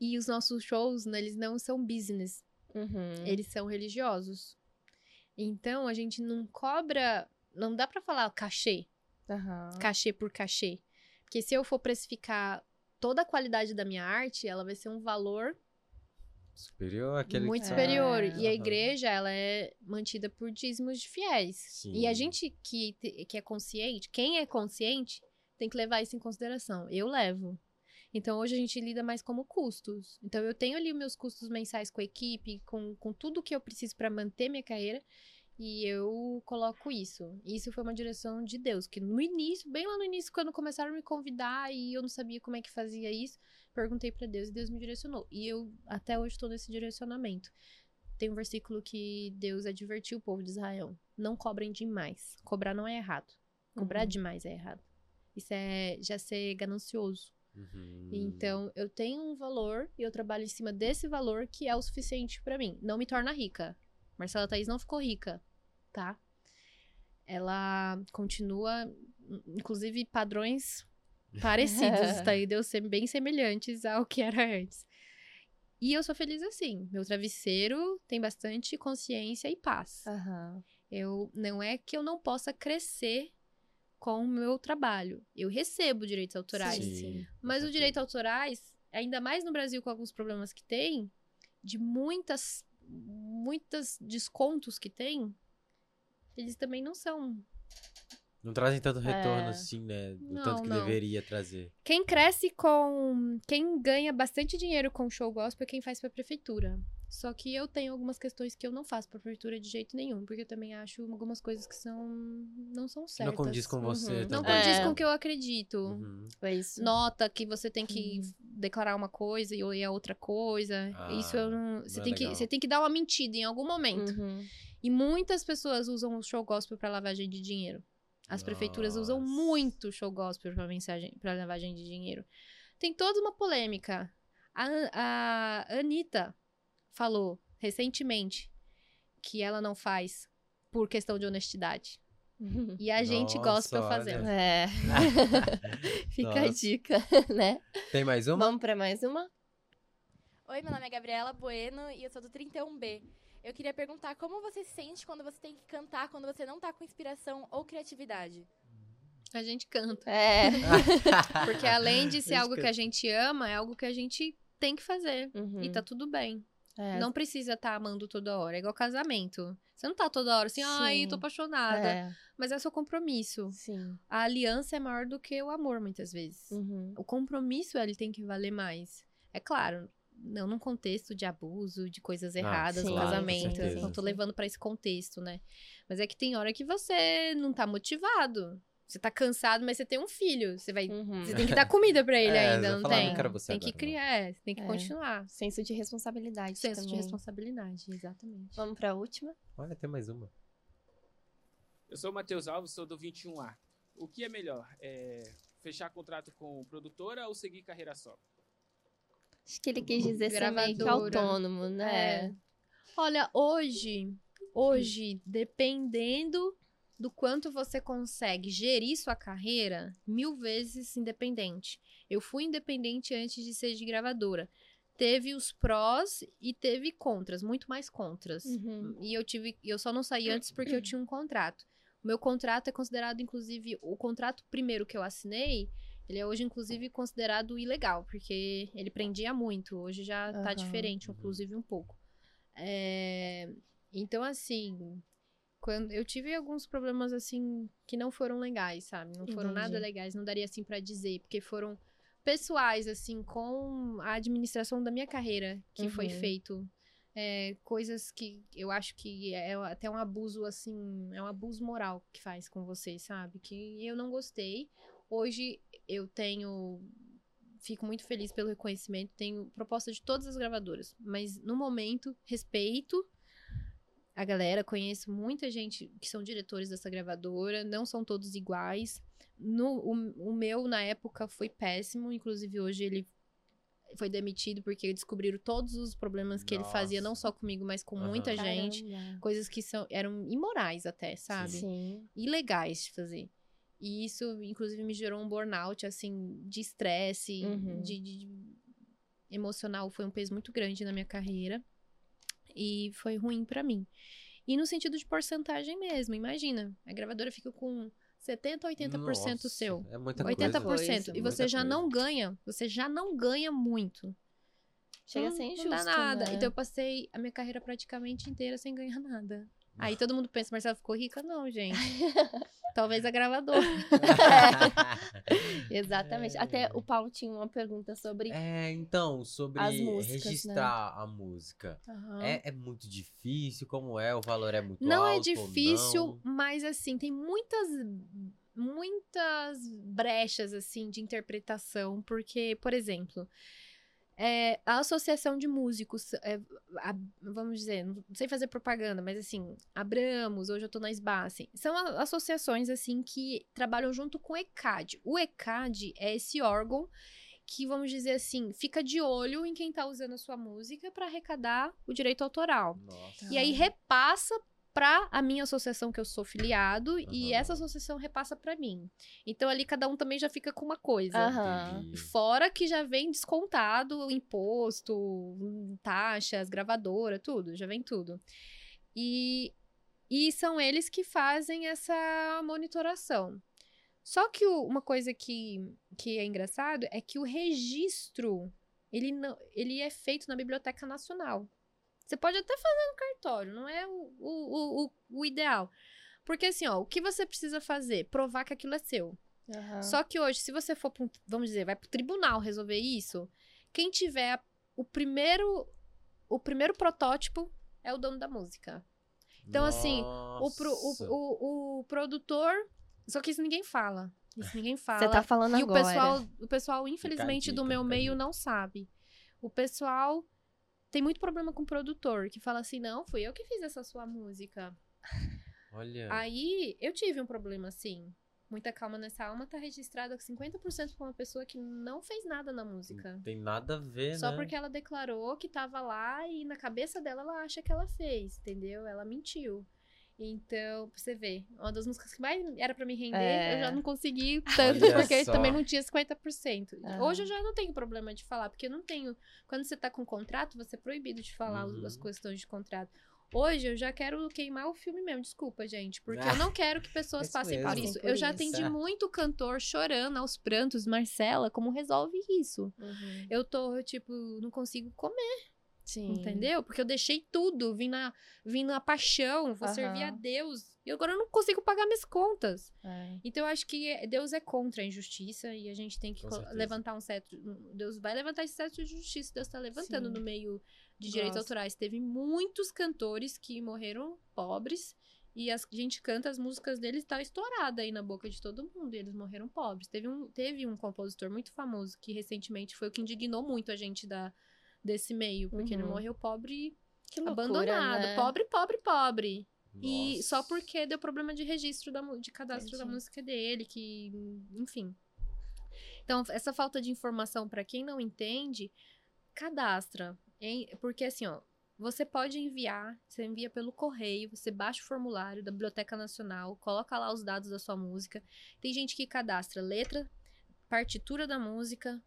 E os nossos shows, né, eles não são business, Uhum. eles são religiosos. Então, a gente não cobra, não dá pra falar cachê, Aham. cachê por cachê. Porque se eu for precificar toda a qualidade da minha arte, ela vai ser um valor Superior àquele muito que superior. É. E a igreja, ela é mantida por dízimos de fiéis. Sim. E a gente que, que é consciente, quem é consciente, tem que levar isso em consideração. Eu levo. Então, hoje a gente lida mais como custos. Então, eu tenho ali os meus custos mensais com a equipe, com, com tudo que eu preciso para manter minha carreira. E eu coloco isso. Isso foi uma direção de Deus. Que no início, bem lá no início, quando começaram a me convidar e eu não sabia como é que fazia isso, perguntei para Deus e Deus me direcionou. E eu até hoje estou nesse direcionamento. Tem um versículo que Deus advertiu o povo de Israel: não cobrem demais. Cobrar não é errado. Cobrar Uhum. demais é errado. Isso é já ser ganancioso. Uhum. Então, eu tenho um valor e eu trabalho em cima desse valor que é o suficiente pra mim. Não me torna rica. Marcela Thaís não ficou rica, tá? Ela continua, inclusive, padrões parecidos, tá? E deu ser bem semelhantes ao que era antes. E eu sou feliz assim. Meu travesseiro tem bastante consciência e paz. Aham. Eu não é que eu não possa crescer com o meu trabalho. Eu recebo direitos autorais. Sim, Mas os certeza. direitos autorais, ainda mais no Brasil com alguns problemas que tem, de muitas muitas descontos que tem, eles também não são. Não trazem tanto retorno É. assim, né? Do Não, tanto que não. deveria trazer. Quem cresce com, quem ganha bastante dinheiro com show gospel é quem faz pra prefeitura. Só que eu tenho algumas questões que eu não faço pra prefeitura de jeito nenhum, porque eu também acho algumas coisas que são não são Que certas. não condiz com você Uhum. Não também. condiz É. com o que eu acredito. Uhum. É isso. nota que você tem que declarar uma coisa e é outra coisa. Ah, Isso eu não. Você não é tem, que, legal. você tem que dar uma mentira em algum momento. Uhum. E muitas pessoas usam o show gospel pra lavagem de dinheiro. As prefeituras usam Nossa. muito o show gospel pra, mensagem, pra lavagem de dinheiro. Tem toda uma polêmica. A, a Anitta falou recentemente que ela não faz por questão de honestidade. E a gente Nossa, olha. fazendo. É. Fica a Nossa. dica, né? Tem mais uma? Vamos pra mais uma? Oi, meu nome é Gabriela Bueno e eu sou do 31B. Eu queria perguntar como você se sente quando você tem que cantar, quando você não tá com inspiração ou criatividade. A gente canta. É. Porque além de ser algo que canta. a gente ama, é algo que a gente tem que fazer. Uhum. E tá tudo bem. É. Não precisa estar amando toda hora. É igual casamento. Você não tá toda hora assim, ai, Sim. tô apaixonada. É. Mas é seu compromisso. Sim. A aliança é maior do que o amor, muitas vezes. Uhum. O compromisso, ele tem que valer mais. É claro, não num contexto de abuso, de coisas erradas sim, no com casamento. Não tô levando pra esse contexto, né? Mas é que tem hora que você não tá motivado. Você tá cansado, mas você tem um filho. Você vai. Uhum. Você tem que dar comida pra ele É, ainda, não falar, tem? não quero você tem que criar, é, você tem que É. continuar. Senso de responsabilidade Senso de também. responsabilidade, exatamente. Vamos pra última? Olha, tem mais uma. Eu sou o Matheus Alves, sou do 21A. O que é melhor? É fechar contrato com produtora ou seguir carreira solo? Acho que ele quis dizer ser meio que autônomo, né? É. Olha, hoje, hoje, dependendo do quanto você consegue gerir sua carreira, mil vezes independente. Eu fui independente antes de ser de gravadora. Teve os prós e teve contras, muito mais contras. Uhum. E eu tive, eu só não saí antes porque eu tinha um contrato. O meu contrato é considerado, inclusive, o contrato primeiro que eu assinei, ele é hoje, inclusive, considerado ilegal, porque ele prendia muito. Hoje já tá Aham. diferente, inclusive, um pouco. É, Então, assim, quando eu tive alguns problemas, assim, que não foram legais, sabe? Não foram nada Entendi. legais, não daria, assim, pra dizer, porque foram pessoais, assim, com a administração da minha carreira que foi Uhum. feito é, coisas que eu acho que é até um abuso, assim, é um abuso moral que faz com você, sabe? Que eu não gostei. Hoje eu tenho. Fico muito feliz pelo reconhecimento, tenho proposta de todas as gravadoras, mas no momento, respeito a galera, conheço muita gente que são diretores dessa gravadora, não são todos iguais. No, o, o meu, na época, foi péssimo, inclusive hoje ele foi demitido porque descobriram todos os problemas que ele fazia, não Nossa. só comigo, mas com Aham. muita gente. Caramba. Coisas que são, eram imorais até, sabe? Sim. Ilegais de fazer. E isso, inclusive, me gerou um burnout, assim, de estresse, Uhum. de, de- emocional foi um peso muito grande na minha carreira e foi ruim pra mim. E no sentido de porcentagem mesmo, imagina, a gravadora fica com 70, 80% Nossa, seu. É muita 80%. coisa. e você já coisa. não ganha, você já não ganha muito. Chega a Não- ser Não injusto, dá nada. né? Então eu passei a minha carreira praticamente inteira sem ganhar nada. Aí todo mundo pensa, Marcela ficou rica? Não, gente. Talvez a gravadora. Exatamente. Até o Paulo tinha uma pergunta sobre. É, então, sobre As músicas, né? registrar a música. Aham. É, é muito difícil? Como é? O valor é muito Não é alto ou difícil, não? mas assim, tem muitas muitas brechas assim de interpretação, porque, por exemplo, é, a associação de músicos, é, a- vamos dizer, não sei fazer propaganda, mas assim, Abramos, hoje eu tô na SBA, assim, são a- associações assim que trabalham junto com o ECAD. O ECAD é esse órgão que, vamos dizer assim, fica de olho em quem tá usando a sua música para arrecadar o direito autoral. Nossa. E aí repassa pra a minha associação que eu sou filiado e Aham. essa associação repassa pra mim. Então ali cada um também já fica com uma coisa. Entendi. Fora que já vem descontado imposto, hum, taxas, gravadora, tudo, já vem tudo. E, e são eles que fazem essa monitoração. Só que o- uma coisa que, que é engraçado é que o registro ele, não, ele é feito na Biblioteca Nacional. Você pode até fazer no cartório, não é o, o, o, o- ideal. Porque assim, ó, o que você precisa fazer? Provar que aquilo é seu. Aham. Só que hoje, se você for, pra vamos dizer, vai pro tribunal resolver isso, quem tiver o primeiro, o primeiro protótipo é o dono da música. Então, assim, O, pro- Nossa. o, o, o produtor, só que isso ninguém fala. Isso ninguém fala. Você tá falando e agora. o pessoal, o pessoal, infelizmente, dica, do meu meio dica. não sabe. O pessoal tem muito problema com o produtor, que fala assim, não, fui eu que fiz essa sua música. Olha. Aí, eu tive um problema assim. Muita calma nessa alma tá registrada 50% pra uma pessoa que não fez nada na música. Não tem nada a ver, Só né? porque ela declarou que tava lá e na cabeça dela ela acha que ela fez, entendeu? Ela mentiu. Então, pra você ver, uma das músicas que mais era pra me render, É. eu já não consegui tanto, Olha porque só. também não tinha 50%. Aham. Hoje eu já não tenho problema de falar, porque eu não tenho. Quando você tá com contrato, você é proibido de falar Uhum. as questões de contrato. Hoje eu já quero queimar o filme mesmo, desculpa, gente, porque eu não quero que pessoas Isso passem por mesmo. isso. Por eu já isso. atendi muito cantor chorando aos prantos, Marcela, como resolve isso? Uhum. Eu tô, tipo, não consigo comer. Sim. Entendeu? Porque eu deixei tudo, vim na, vim na paixão, vou Aham. servir a Deus. E agora eu não consigo pagar minhas contas. É. Então eu acho que é- Deus é contra a injustiça e a gente tem que levantar um cetro. Deus vai levantar esse cetro de justiça. Deus tá levantando Sim. no meio de direitos autorais. Teve muitos cantores que morreram pobres. E as- a gente canta as músicas deles, tá estourada aí na boca de todo mundo. E eles morreram pobres. Teve um, teve um compositor muito famoso que recentemente foi o que indignou muito a gente da, desse meio. Porque ele Uhum. morreu pobre Que loucura, abandonado. né? Pobre, pobre, pobre. E Nossa. só porque deu problema de registro da, de cadastro da Entendi. música dele, que, enfim. Então, essa falta de informação, pra quem não entende, cadastra. hein? Porque assim, ó, você pode enviar, você envia pelo correio, você baixa o formulário da Biblioteca Nacional, coloca lá os dados da sua música. Tem gente que cadastra letra, partitura da música,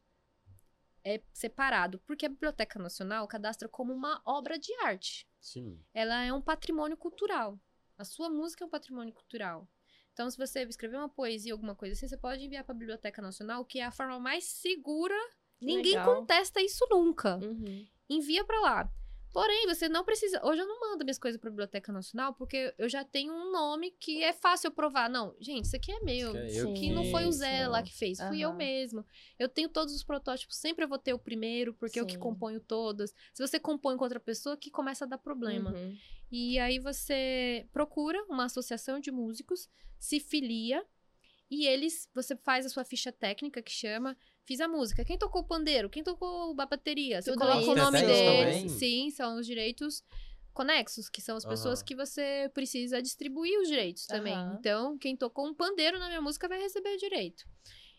é separado, porque a Biblioteca Nacional cadastra como uma obra de arte Sim. ela é um patrimônio cultural. A sua música é um patrimônio cultural. Então, se você escrever uma poesia, alguma coisa assim, você pode enviar para a Biblioteca Nacional, que é a forma mais segura. Ninguém Legal. contesta isso nunca. Uhum. Envia para lá. Porém, você não precisa. Hoje eu não mando minhas coisas para a Biblioteca Nacional, porque eu já tenho um nome que é fácil eu provar. Não, gente, isso aqui é meu. Isso aqui é não foi o Zé não. lá que fez, fui eu mesmo. Eu tenho todos os protótipos, sempre eu vou ter o primeiro, porque eu que Sim. componho todas. Se você compõe com outra pessoa, que começa a dar problema. Uhum. E aí você procura uma associação de músicos, se filia e eles, você faz a sua ficha técnica que chama, fiz a música. Quem tocou o pandeiro? Quem tocou a bateria? Você Tudo coloca isso. o nome deles. também? Sim, são os direitos conexos, que são as pessoas Aham. que você precisa distribuir os direitos também. Aham. Então, quem tocou um pandeiro na minha música vai receber o direito.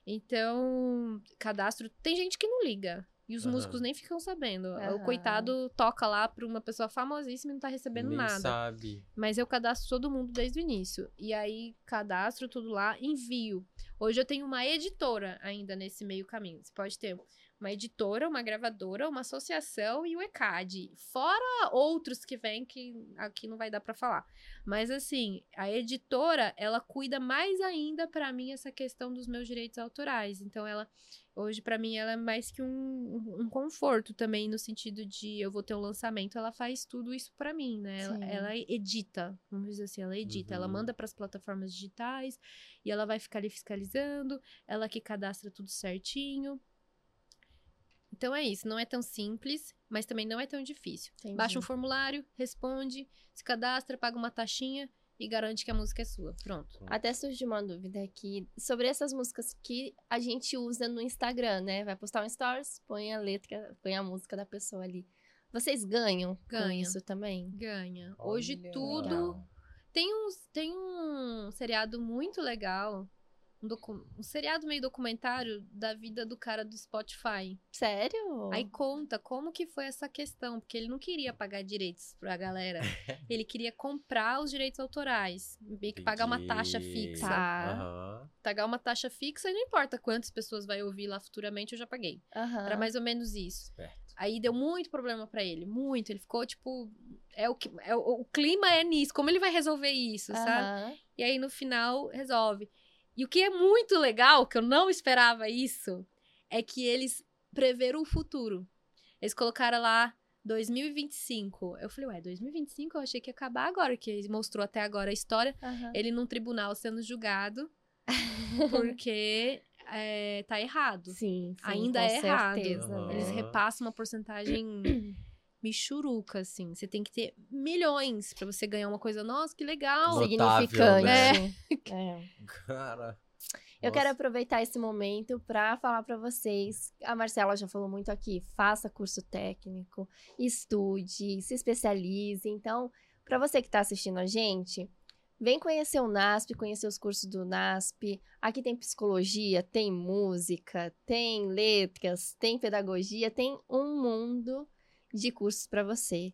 Então, cadastro, tem gente que não liga. E os Aham. músicos nem ficam sabendo. O Aham. coitado toca lá pra uma pessoa famosíssima e não tá recebendo Nem nada. sabe. Mas eu cadastro todo mundo desde o início. E aí, cadastro tudo lá, envio. Hoje eu tenho uma editora ainda nesse meio caminho. Você pode ter uma editora, uma gravadora, uma associação e o ECAD. Fora outros que vêm que aqui não vai dar para falar. Mas assim, a editora, ela cuida mais ainda para mim essa questão dos meus direitos autorais. Então ela hoje para mim ela é mais que um, um conforto também no sentido de eu vou ter um lançamento, ela faz tudo isso para mim, né? Ela, ela edita, vamos dizer assim, ela edita, ela Uhum. manda para as plataformas digitais e ela vai ficar ali fiscalizando, ela que cadastra tudo certinho. Então é isso, não é tão simples, mas também não é tão difícil. Entendi. Baixa um formulário, responde, se cadastra, paga uma taxinha e garante que a música é sua. Pronto. Até surgiu uma dúvida aqui sobre essas músicas que a gente usa no Instagram, né? Vai postar um stories, põe a letra, põe a música da pessoa ali. Vocês ganham com Ganha. isso também? Ganha. Hoje Olha. tudo. Legal. Tem um, tem um seriado muito legal. Um, docu- um seriado meio documentário da vida do cara do Spotify. Sério? Aí conta como que foi essa questão, porque ele não queria pagar direitos pra galera. ele queria comprar os direitos autorais, meio que pagar uma taxa fixa. Tá. Aham. Pagar uma taxa fixa e não importa quantas pessoas vai ouvir lá futuramente, eu já paguei. Aham. Era mais ou menos isso. Esperto. Aí deu muito problema pra ele, muito. Ele ficou tipo, é o que é o, o clima é nisso, como ele vai resolver isso, sabe? Aham. E aí no final resolve. E o que é muito legal, que eu não esperava isso, é que eles preveram o futuro. Eles colocaram lá 2025. Eu falei, ué, 2025 eu achei que ia acabar agora, que ele mostrou até agora a história. Aham. Ele num tribunal sendo julgado porque é, tá errado. Sim, sim, Ainda com é errado. certeza, né? Eles repassam uma porcentagem michuruca, assim. Você tem que ter milhões pra você ganhar uma coisa. Nossa, que legal! Notável, Significante. né? É. Cara. Eu Nossa. quero aproveitar esse momento para falar para vocês. A Marcela já falou muito aqui. Faça curso técnico, estude, se especialize. Então, para você que está assistindo a gente, vem conhecer o NASP, conhecer os cursos do NASP. Aqui tem psicologia, tem música, tem letras, tem pedagogia, tem um mundo de cursos para você.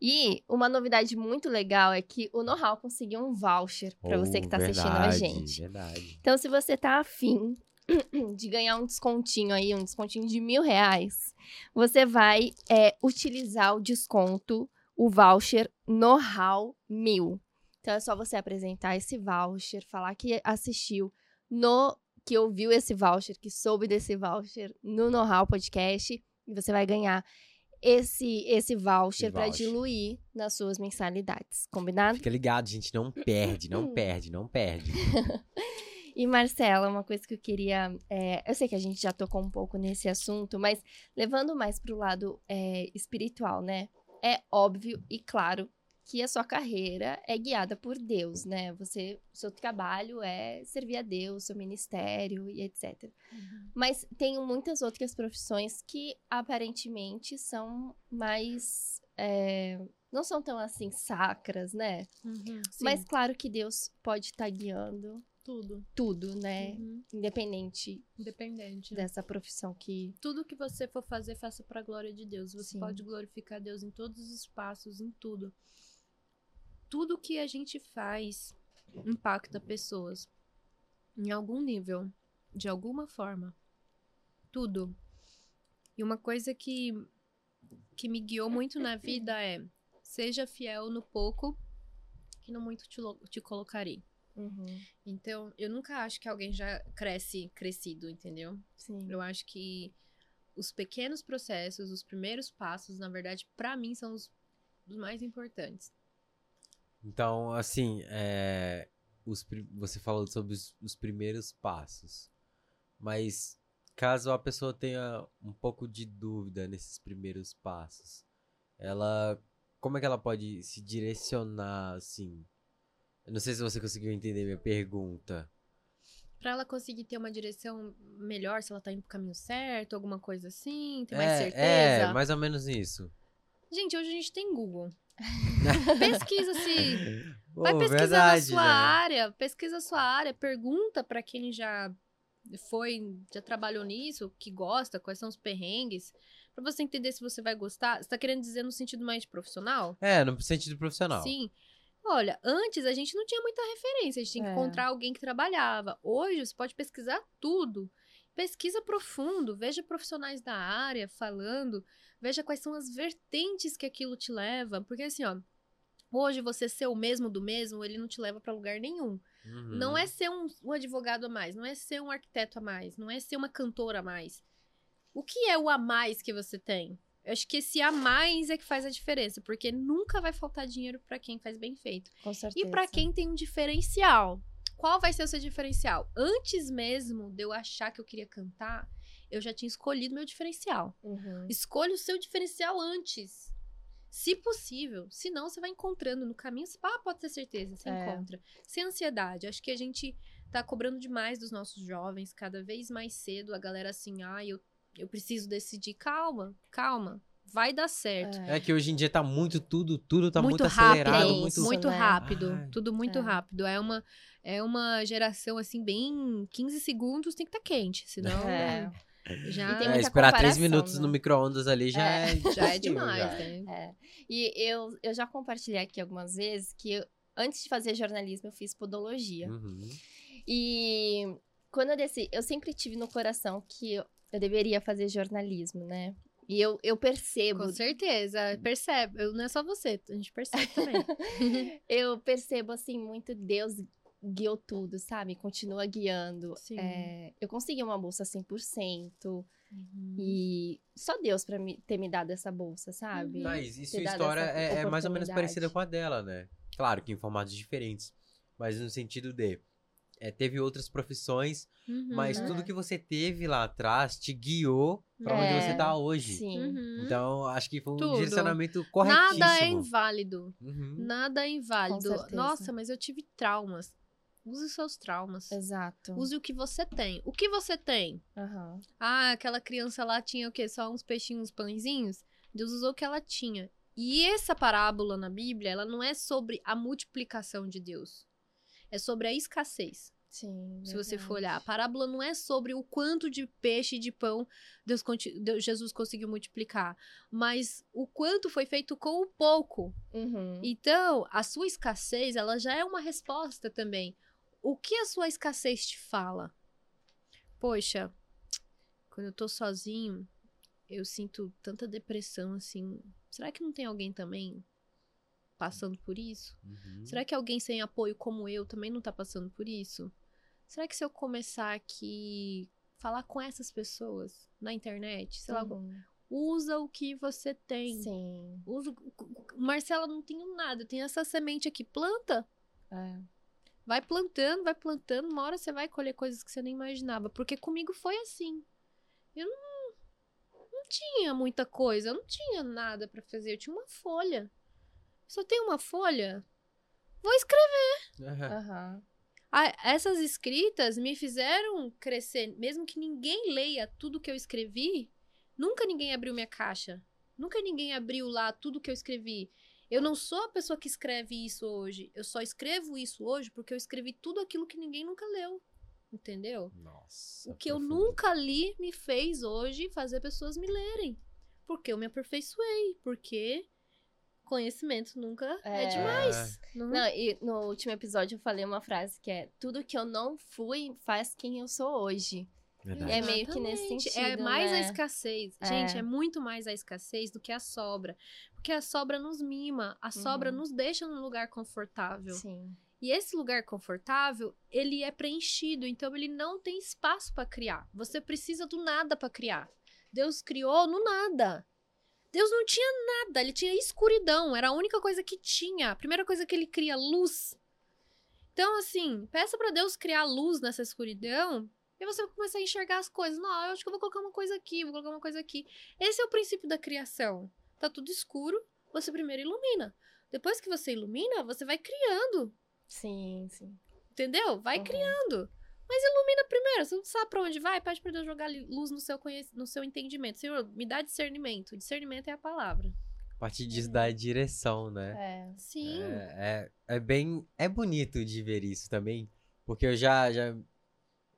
E uma novidade muito legal é que o Know-How conseguiu um voucher para você que Oh, está assistindo a gente. Verdade. Então, se você tá afim de ganhar um descontinho aí, um descontinho de mil reais, você vai é, utilizar o desconto, o voucher Know-How Mil. Então, é só você apresentar esse voucher, falar que assistiu no... que ouviu esse voucher, que soube desse voucher no Know-How Podcast, e você vai ganhar esse, esse voucher para diluir nas suas mensalidades. Combinado? Fica ligado, gente. Não perde, não perde, não perde. E Marcela, uma coisa que eu queria. é, eu sei que a gente já tocou um pouco nesse assunto, mas levando mais para o lado é, espiritual, né? É óbvio e claro que a sua carreira é guiada por Deus, né? Você, o seu trabalho é servir a Deus, seu ministério e etc. Mas tem muitas outras profissões que aparentemente são mais. é, não são tão assim sacras, né? Uhum, Mas claro que Deus pode estar guiando tudo. tudo, né? Uhum, Independente Independente. né? dessa profissão que. Tudo que você for fazer, faça pra glória de Deus. Você Sim. pode glorificar Deus em todos os espaços, em tudo. Tudo que a gente faz impacta pessoas em algum nível, de alguma forma. Tudo. E uma coisa que que me guiou muito na vida é: seja fiel no pouco, que no muito te, te colocarei. Então, eu nunca acho que alguém já cresce crescido, entendeu? Sim. Eu acho que os pequenos processos, os primeiros passos, na verdade, pra mim são os, os mais importantes. Então, assim, é, os você falou sobre os, os primeiros passos. Mas caso a pessoa tenha um pouco de dúvida nesses primeiros passos, ela. Como é que ela pode se direcionar, assim? Eu não sei se você conseguiu entender minha pergunta. Pra ela conseguir ter uma direção melhor, se ela tá indo pro caminho certo, alguma coisa assim, ter mais é, certeza. é, mais ou menos isso. Gente, hoje a gente tem Google. Pesquisa se Vai Pô, pesquisar verdade, na sua né? área, pesquisa a sua área, pergunta pra quem já foi, já trabalhou nisso, que gosta, quais são os perrengues, Pra você entender se você vai gostar. Você tá querendo dizer no sentido mais profissional? É, no sentido profissional. Sim. Olha, antes a gente não tinha muita referência, a gente tinha que É. encontrar alguém que trabalhava. Hoje você pode pesquisar tudo pesquisa profundo, veja profissionais da área falando, veja quais são as vertentes que aquilo te leva, porque assim, ó, hoje você ser o mesmo do mesmo, ele não te leva pra lugar nenhum. Uhum. Não é ser um, um advogado a mais, não é ser um arquiteto a mais, não é ser uma cantora a mais. O que é o a mais que você tem? Eu acho que esse a mais é que faz a diferença, porque nunca vai faltar dinheiro pra quem faz bem feito. Com certeza. E pra quem tem um diferencial. Qual vai ser o seu diferencial? Antes mesmo de eu achar que eu queria cantar, eu já tinha escolhido meu diferencial. Uhum. Escolha o seu diferencial antes. Se possível. Se não, você vai encontrando no caminho. Ah, pode ter certeza, você É. encontra. Sem ansiedade. Acho que a gente tá cobrando demais dos nossos jovens, cada vez mais cedo. A galera assim, ah, eu, eu preciso decidir. Calma, calma. Vai dar certo. É que hoje em dia tá muito tudo, tudo tá muito, muito, rápido, acelerado, isso, muito muito né? rápido, Ai. tudo muito É. rápido. É uma é uma geração assim bem 15 segundos tem que estar quente, senão É. já E tem É, esperar três minutos né? no micro-ondas ali já é, já é demais, já. né? É. E eu, eu já compartilhei aqui algumas vezes que eu- antes de fazer jornalismo eu fiz podologia. Uhum. E quando eu desci, eu sempre tive no coração que eu, eu deveria fazer jornalismo, né? E eu, eu percebo, Com certeza, percebe. Eu, não é só você, a gente percebe também. eu percebo assim muito Deus guiou tudo, sabe? Continua guiando. Sim. É, eu consegui uma bolsa 100% Uhum. e só Deus pra me, ter me dado essa bolsa, sabe? Mas e Ter sua história é, é mais ou menos parecida com a dela, né? Claro que em formatos diferentes. Mas no sentido de. é, teve outras profissões, Uhum. mas É. tudo que você teve lá atrás te guiou pra onde É, você tá hoje. Sim. Uhum. Então, acho que foi um Tudo. direcionamento corretíssimo. Nada é inválido. Uhum. Nada é inválido. Nossa, mas eu tive traumas. Use os seus traumas. Exato. Use o que você tem. O que você tem? Aham. Ah, aquela criança lá tinha o quê? Só uns peixinhos, uns pãezinhos? Deus usou o que ela tinha. E essa parábola na Bíblia, ela não é sobre a multiplicação de Deus. É sobre a escassez. Sim. Se você for olhar, a parábola não é sobre o quanto de peixe e de pão Deus, Deus- Jesus conseguiu multiplicar, mas o quanto foi feito com o pouco. Uhum. Então, a sua escassez, ela já é uma resposta também. O que a sua escassez te fala? Poxa, quando eu tô sozinho, eu sinto tanta depressão assim. Será que não tem alguém também passando por isso? Uhum. Será que alguém sem apoio como eu também não tá passando por isso? Será que se eu começar aqui falar com essas pessoas na internet, sei lá, Uhum. usa o que você tem. Sim. Usa, o- Marcela, não tenho nada, eu tenho essa semente aqui, planta. É. Vai plantando, vai plantando, uma hora você vai colher coisas que você nem imaginava. Porque comigo foi assim. Eu não, não tinha muita coisa, eu não tinha nada pra fazer, eu tinha uma folha. Só tenho uma folha? Vou escrever. Aham. Ah, essas escritas me fizeram crescer, mesmo que ninguém leia tudo que eu escrevi. Nunca ninguém abriu minha caixa. Nunca ninguém abriu lá tudo que eu escrevi. Eu não sou a pessoa que escreve isso hoje. Eu só escrevo isso hoje porque eu escrevi tudo aquilo que ninguém nunca leu. Entendeu? Nossa. O que eu profundo. nunca li me fez hoje fazer pessoas me lerem. Porque eu me aperfeiçoei. Porque conhecimento nunca é, É. demais. Não- Não, e no último episódio eu falei uma frase que é: Tudo que eu não fui faz quem eu sou hoje. Verdade. É meio que nesse Exatamente. sentido, É mais a né? escassez. É. Gente, é muito mais a escassez do que a sobra. Porque a sobra nos mima, a sobra Uhum. nos deixa num lugar confortável. Sim. E esse lugar confortável, ele é preenchido, então ele não tem espaço para criar. Você precisa do nada para criar. Deus criou no nada. Deus não tinha nada, ele tinha escuridão, era a única coisa que tinha. A primeira coisa que ele cria, luz. Então, assim, peça para Deus criar luz nessa escuridão e você vai começar a enxergar as coisas. Não, eu acho que eu vou colocar uma coisa aqui, vou colocar uma coisa aqui. Esse é o princípio da criação. Tá tudo escuro, você primeiro ilumina. Depois que você ilumina, você vai criando. Sim, sim. Entendeu? Vai Uhum. criando. Mas ilumina primeiro. Você não sabe pra onde vai, pede pra Deus jogar luz no seu, conhec- no seu entendimento. Senhor, me dá discernimento. Discernimento é a palavra. A partir disso dá direção, né? É. Sim. É, é, é bem. É bonito de ver isso também. Porque eu já, já.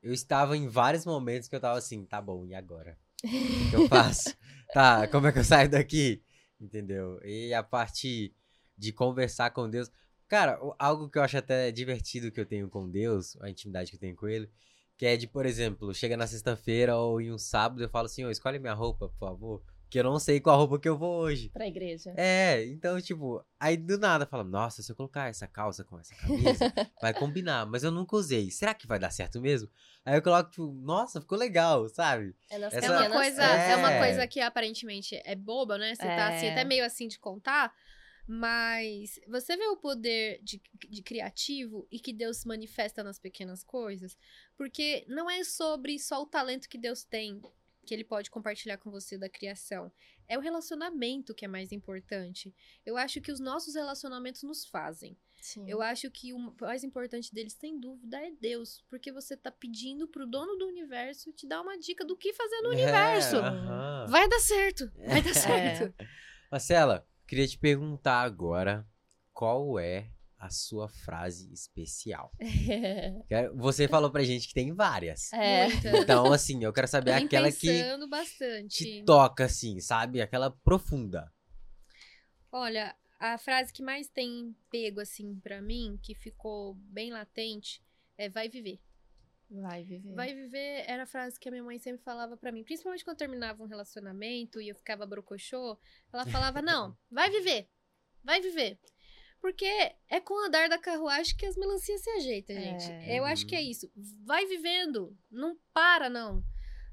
Eu estava em vários momentos que eu tava assim, tá bom, e agora? O que eu faço? tá, como é que eu saio daqui? Entendeu? E a parte de conversar com Deus. Cara, algo que eu acho até divertido que eu tenho com Deus, a intimidade que eu tenho com Ele, Que é de, por exemplo, chega na sexta-feira ou em um sábado, eu falo assim, ô, escolhe minha roupa, por favor. Que eu não sei qual roupa que eu vou hoje. Pra igreja. É, então, tipo, aí do nada fala, nossa, se eu colocar essa calça com essa camisa, vai combinar, mas eu nunca usei. Será que vai dar certo mesmo? Aí eu coloco, tipo, nossa, ficou legal, sabe? É, Essa- É uma, pequenas coisa, coisas. é. uma É. coisa que aparentemente é boba, né? Você tá assim, É. até meio assim de contar. Mas você vê o poder de, de criativo e que Deus se manifesta nas pequenas coisas? Porque não é sobre só o talento que Deus tem, que ele pode compartilhar com você da criação. É o relacionamento que é mais importante. Eu acho que os nossos relacionamentos nos fazem. Sim. Eu acho que o mais importante deles, sem dúvida, é Deus. Porque você tá pedindo pro dono do universo te dar uma dica do que fazer no universo. É, aham. Vai dar certo. Vai dar certo. Marcela, queria te perguntar agora qual é a sua frase especial. Você falou pra gente que tem várias. É. Então, assim, eu quero saber Vim aquela que bastante. te toca, assim, sabe? Aquela profunda. Olha, a frase que mais tem pego, assim, pra mim, que ficou bem latente, é vai viver. Vai viver. Vai viver era a frase que a minha mãe sempre falava pra mim, principalmente quando eu terminava um relacionamento e eu ficava brocochô, ela falava: "Não, vai viver. Vai viver". Porque é com o andar da carruagem que as melancias se ajeitam, gente. É. Eu acho que é isso. Vai vivendo, não para não.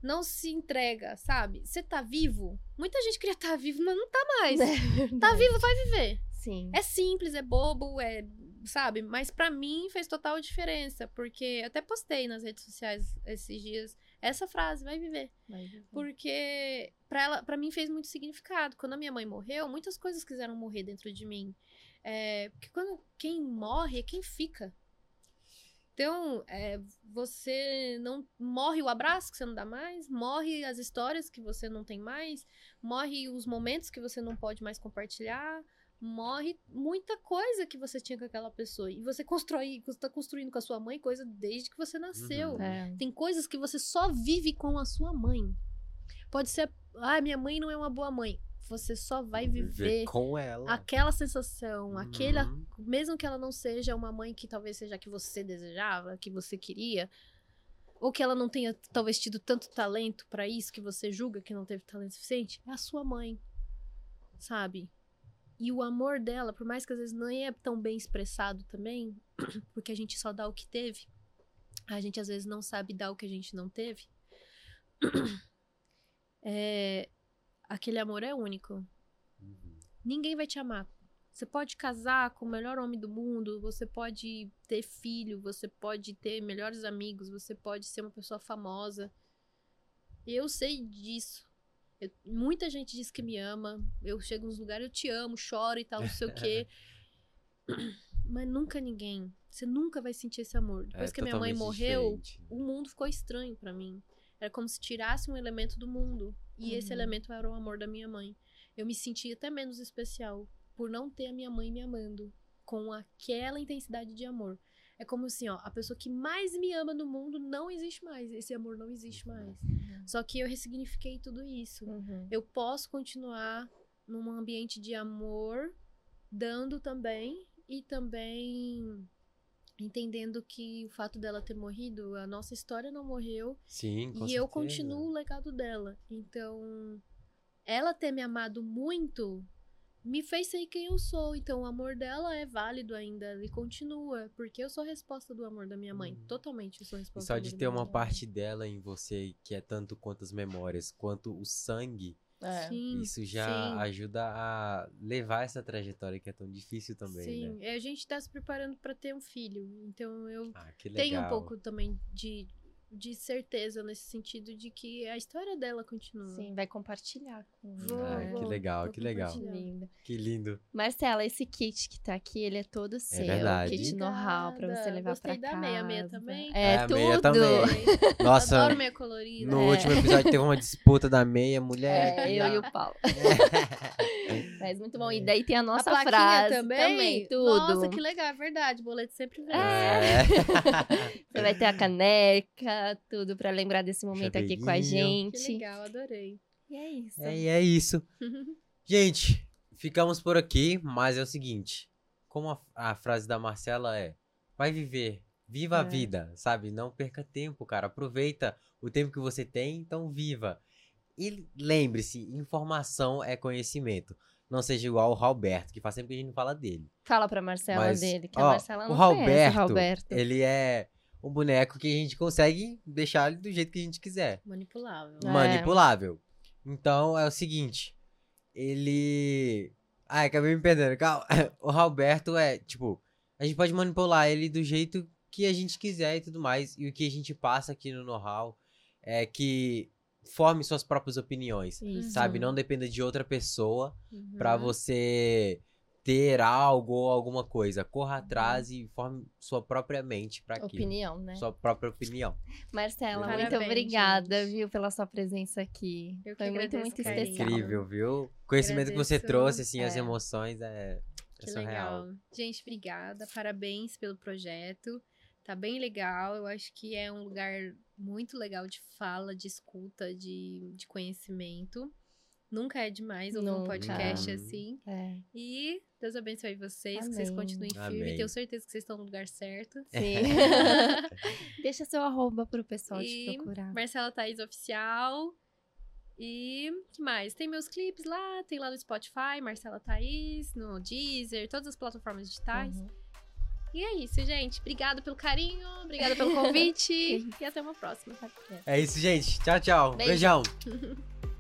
Não se entrega, sabe? Você tá vivo? Muita gente queria estar vivo, mas não tá mais. Tá vivo, vai viver. Sim. É simples, é bobo, é, sabe? Mas pra mim fez total diferença, porque até postei nas redes sociais esses dias essa frase, vai viver. Vai viver. Porque pra ela, para mim fez muito significado. Quando a minha mãe morreu, muitas coisas quiseram morrer dentro de mim. É, porque quando quem morre é quem fica. Então, é, você não morre o abraço que você não dá mais, morre as histórias que você não tem mais, morre os momentos que você não pode mais compartilhar, morre muita coisa que você tinha com aquela pessoa. E você constrói, você tá construindo com a sua mãe coisa desde que você nasceu. Uhum. É. Tem coisas que você só vive com a sua mãe. Pode ser, ah, minha mãe não é uma boa mãe. Você só vai viver com ela. aquela sensação, Uhum. mesmo que ela não seja uma mãe que talvez seja a que você desejava, que você queria, ou que ela não tenha talvez tido tanto talento pra isso que você julga que não teve talento suficiente, é a sua mãe. Sabe? E o amor dela, por mais que às vezes não é tão bem expressado também, porque a gente só dá o que teve, a gente às vezes não sabe dar o que a gente não teve. É, aquele amor é único. Uhum. Ninguém vai te amar. Você pode casar com o melhor homem do mundo, você pode ter filho, você pode ter melhores amigos, você pode ser uma pessoa famosa. Eu sei disso. Eu- muita gente diz que me ama. Eu chego nos lugares, eu te amo, choro e tal, não sei o quê. Mas nunca ninguém. Você nunca vai sentir esse amor. Depois É que a minha mãe morreu, diferente. o mundo ficou estranho pra mim. Era como se tirasse um elemento do mundo. E esse Uhum. elemento era o amor da minha mãe. Eu me sentia até menos especial por não ter a minha mãe me amando com aquela intensidade de amor. É como assim, ó, a pessoa que mais me ama no mundo não existe mais. Esse amor não existe mais. Só que eu ressignifiquei tudo isso. Uhum. Eu posso continuar num ambiente de amor, dando também e também entendendo que o fato dela ter morrido, a nossa história não morreu Sim, com e eu certeza. continuo o legado dela. Então, ela ter me amado muito me fez ser quem eu sou. Então, o amor dela é válido ainda e continua, porque eu sou a resposta do amor da minha mãe. Uhum. Totalmente, eu sou a E resposta só do de ter uma mãe. parte dela em você que é tanto quanto as memórias, quanto o sangue, É. Sim, isso já sim. ajuda a levar essa trajetória que é tão difícil também, Sim, né? a gente tá se preparando pra ter um filho. Então eu Ah, tenho um pouco também de, de certeza nesse sentido de que a história dela continua. Sim, vai compartilhar com Vou, Ah, vou, que legal, que legal. Que lindo. Marcela, esse kit que tá aqui, ele é todo seu. verdade. Kit know-how pra você levar Gostei pra da casa. meia, meia também. É, É, tudo. meia também. Nossa, Adoro meia colorida. no É. último episódio teve uma disputa da meia mulher. É, eu e o Paulo. Mas muito bom. E daí tem a nossa a frase também? tudo. Nossa, que legal, é verdade. O boleto sempre vem. É. Você vai ter a caneca, tudo pra lembrar desse momento aqui com a Chaveirinho. Que gente. legal, adorei. E é isso. É, e é isso. Gente, ficamos por aqui, mas é o seguinte: como a, a frase da Marcela é, vai viver, Viva a É. vida, sabe? Não perca tempo, cara. Aproveita o tempo que você tem, então viva. E lembre-se, informação é conhecimento. Não seja igual o Roberto, que faz sempre que a gente não fala dele. Fala pra Marcela Mas, dele, que ó, a Marcela o não conhece o Roberto, Roberto. Ele é um boneco que a gente consegue deixar ele do jeito que a gente quiser. Manipulável. É. Manipulável. Então é o seguinte, ele. Ai, acabei me perdendo. Calma. O Roberto é, tipo, a gente pode manipular ele do jeito que a gente quiser e tudo mais. E o que a gente passa aqui no know-how é que forme suas próprias opiniões. Isso. Sabe? Não dependa de outra pessoa Uhum. pra você ter algo ou alguma coisa. Corra atrás e forme sua própria mente pra aquilo. Opinião, né? Sua própria opinião. Marcela, Parabéns, muito obrigada, gente. viu, pela sua presença aqui. Eu Foi muito, agradeço muito especial. Incrível, viu? O conhecimento que você Agradeço. trouxe, assim, as É. emoções é, é Que surreal. legal. Gente, obrigada. Parabéns pelo projeto. Tá bem legal. Eu acho que é um lugar muito legal de fala, de escuta, de, de conhecimento. Nunca é demais ouvir um podcast assim. É, E Deus abençoe vocês, que vocês Amém. continuem firmes. Amém. Tenho certeza que vocês estão no lugar certo. sim. Deixa seu arroba pro pessoal te E procurar. Marcela Thaís Oficial. E que mais? Tem meus clipes lá, tem lá no Spotify, Marcela Thaís, no Deezer, todas as plataformas digitais. Uhum. E é isso, gente. Obrigada pelo carinho, obrigada pelo convite e até uma próxima. É isso, gente. Tchau, tchau. Beijo. Beijão.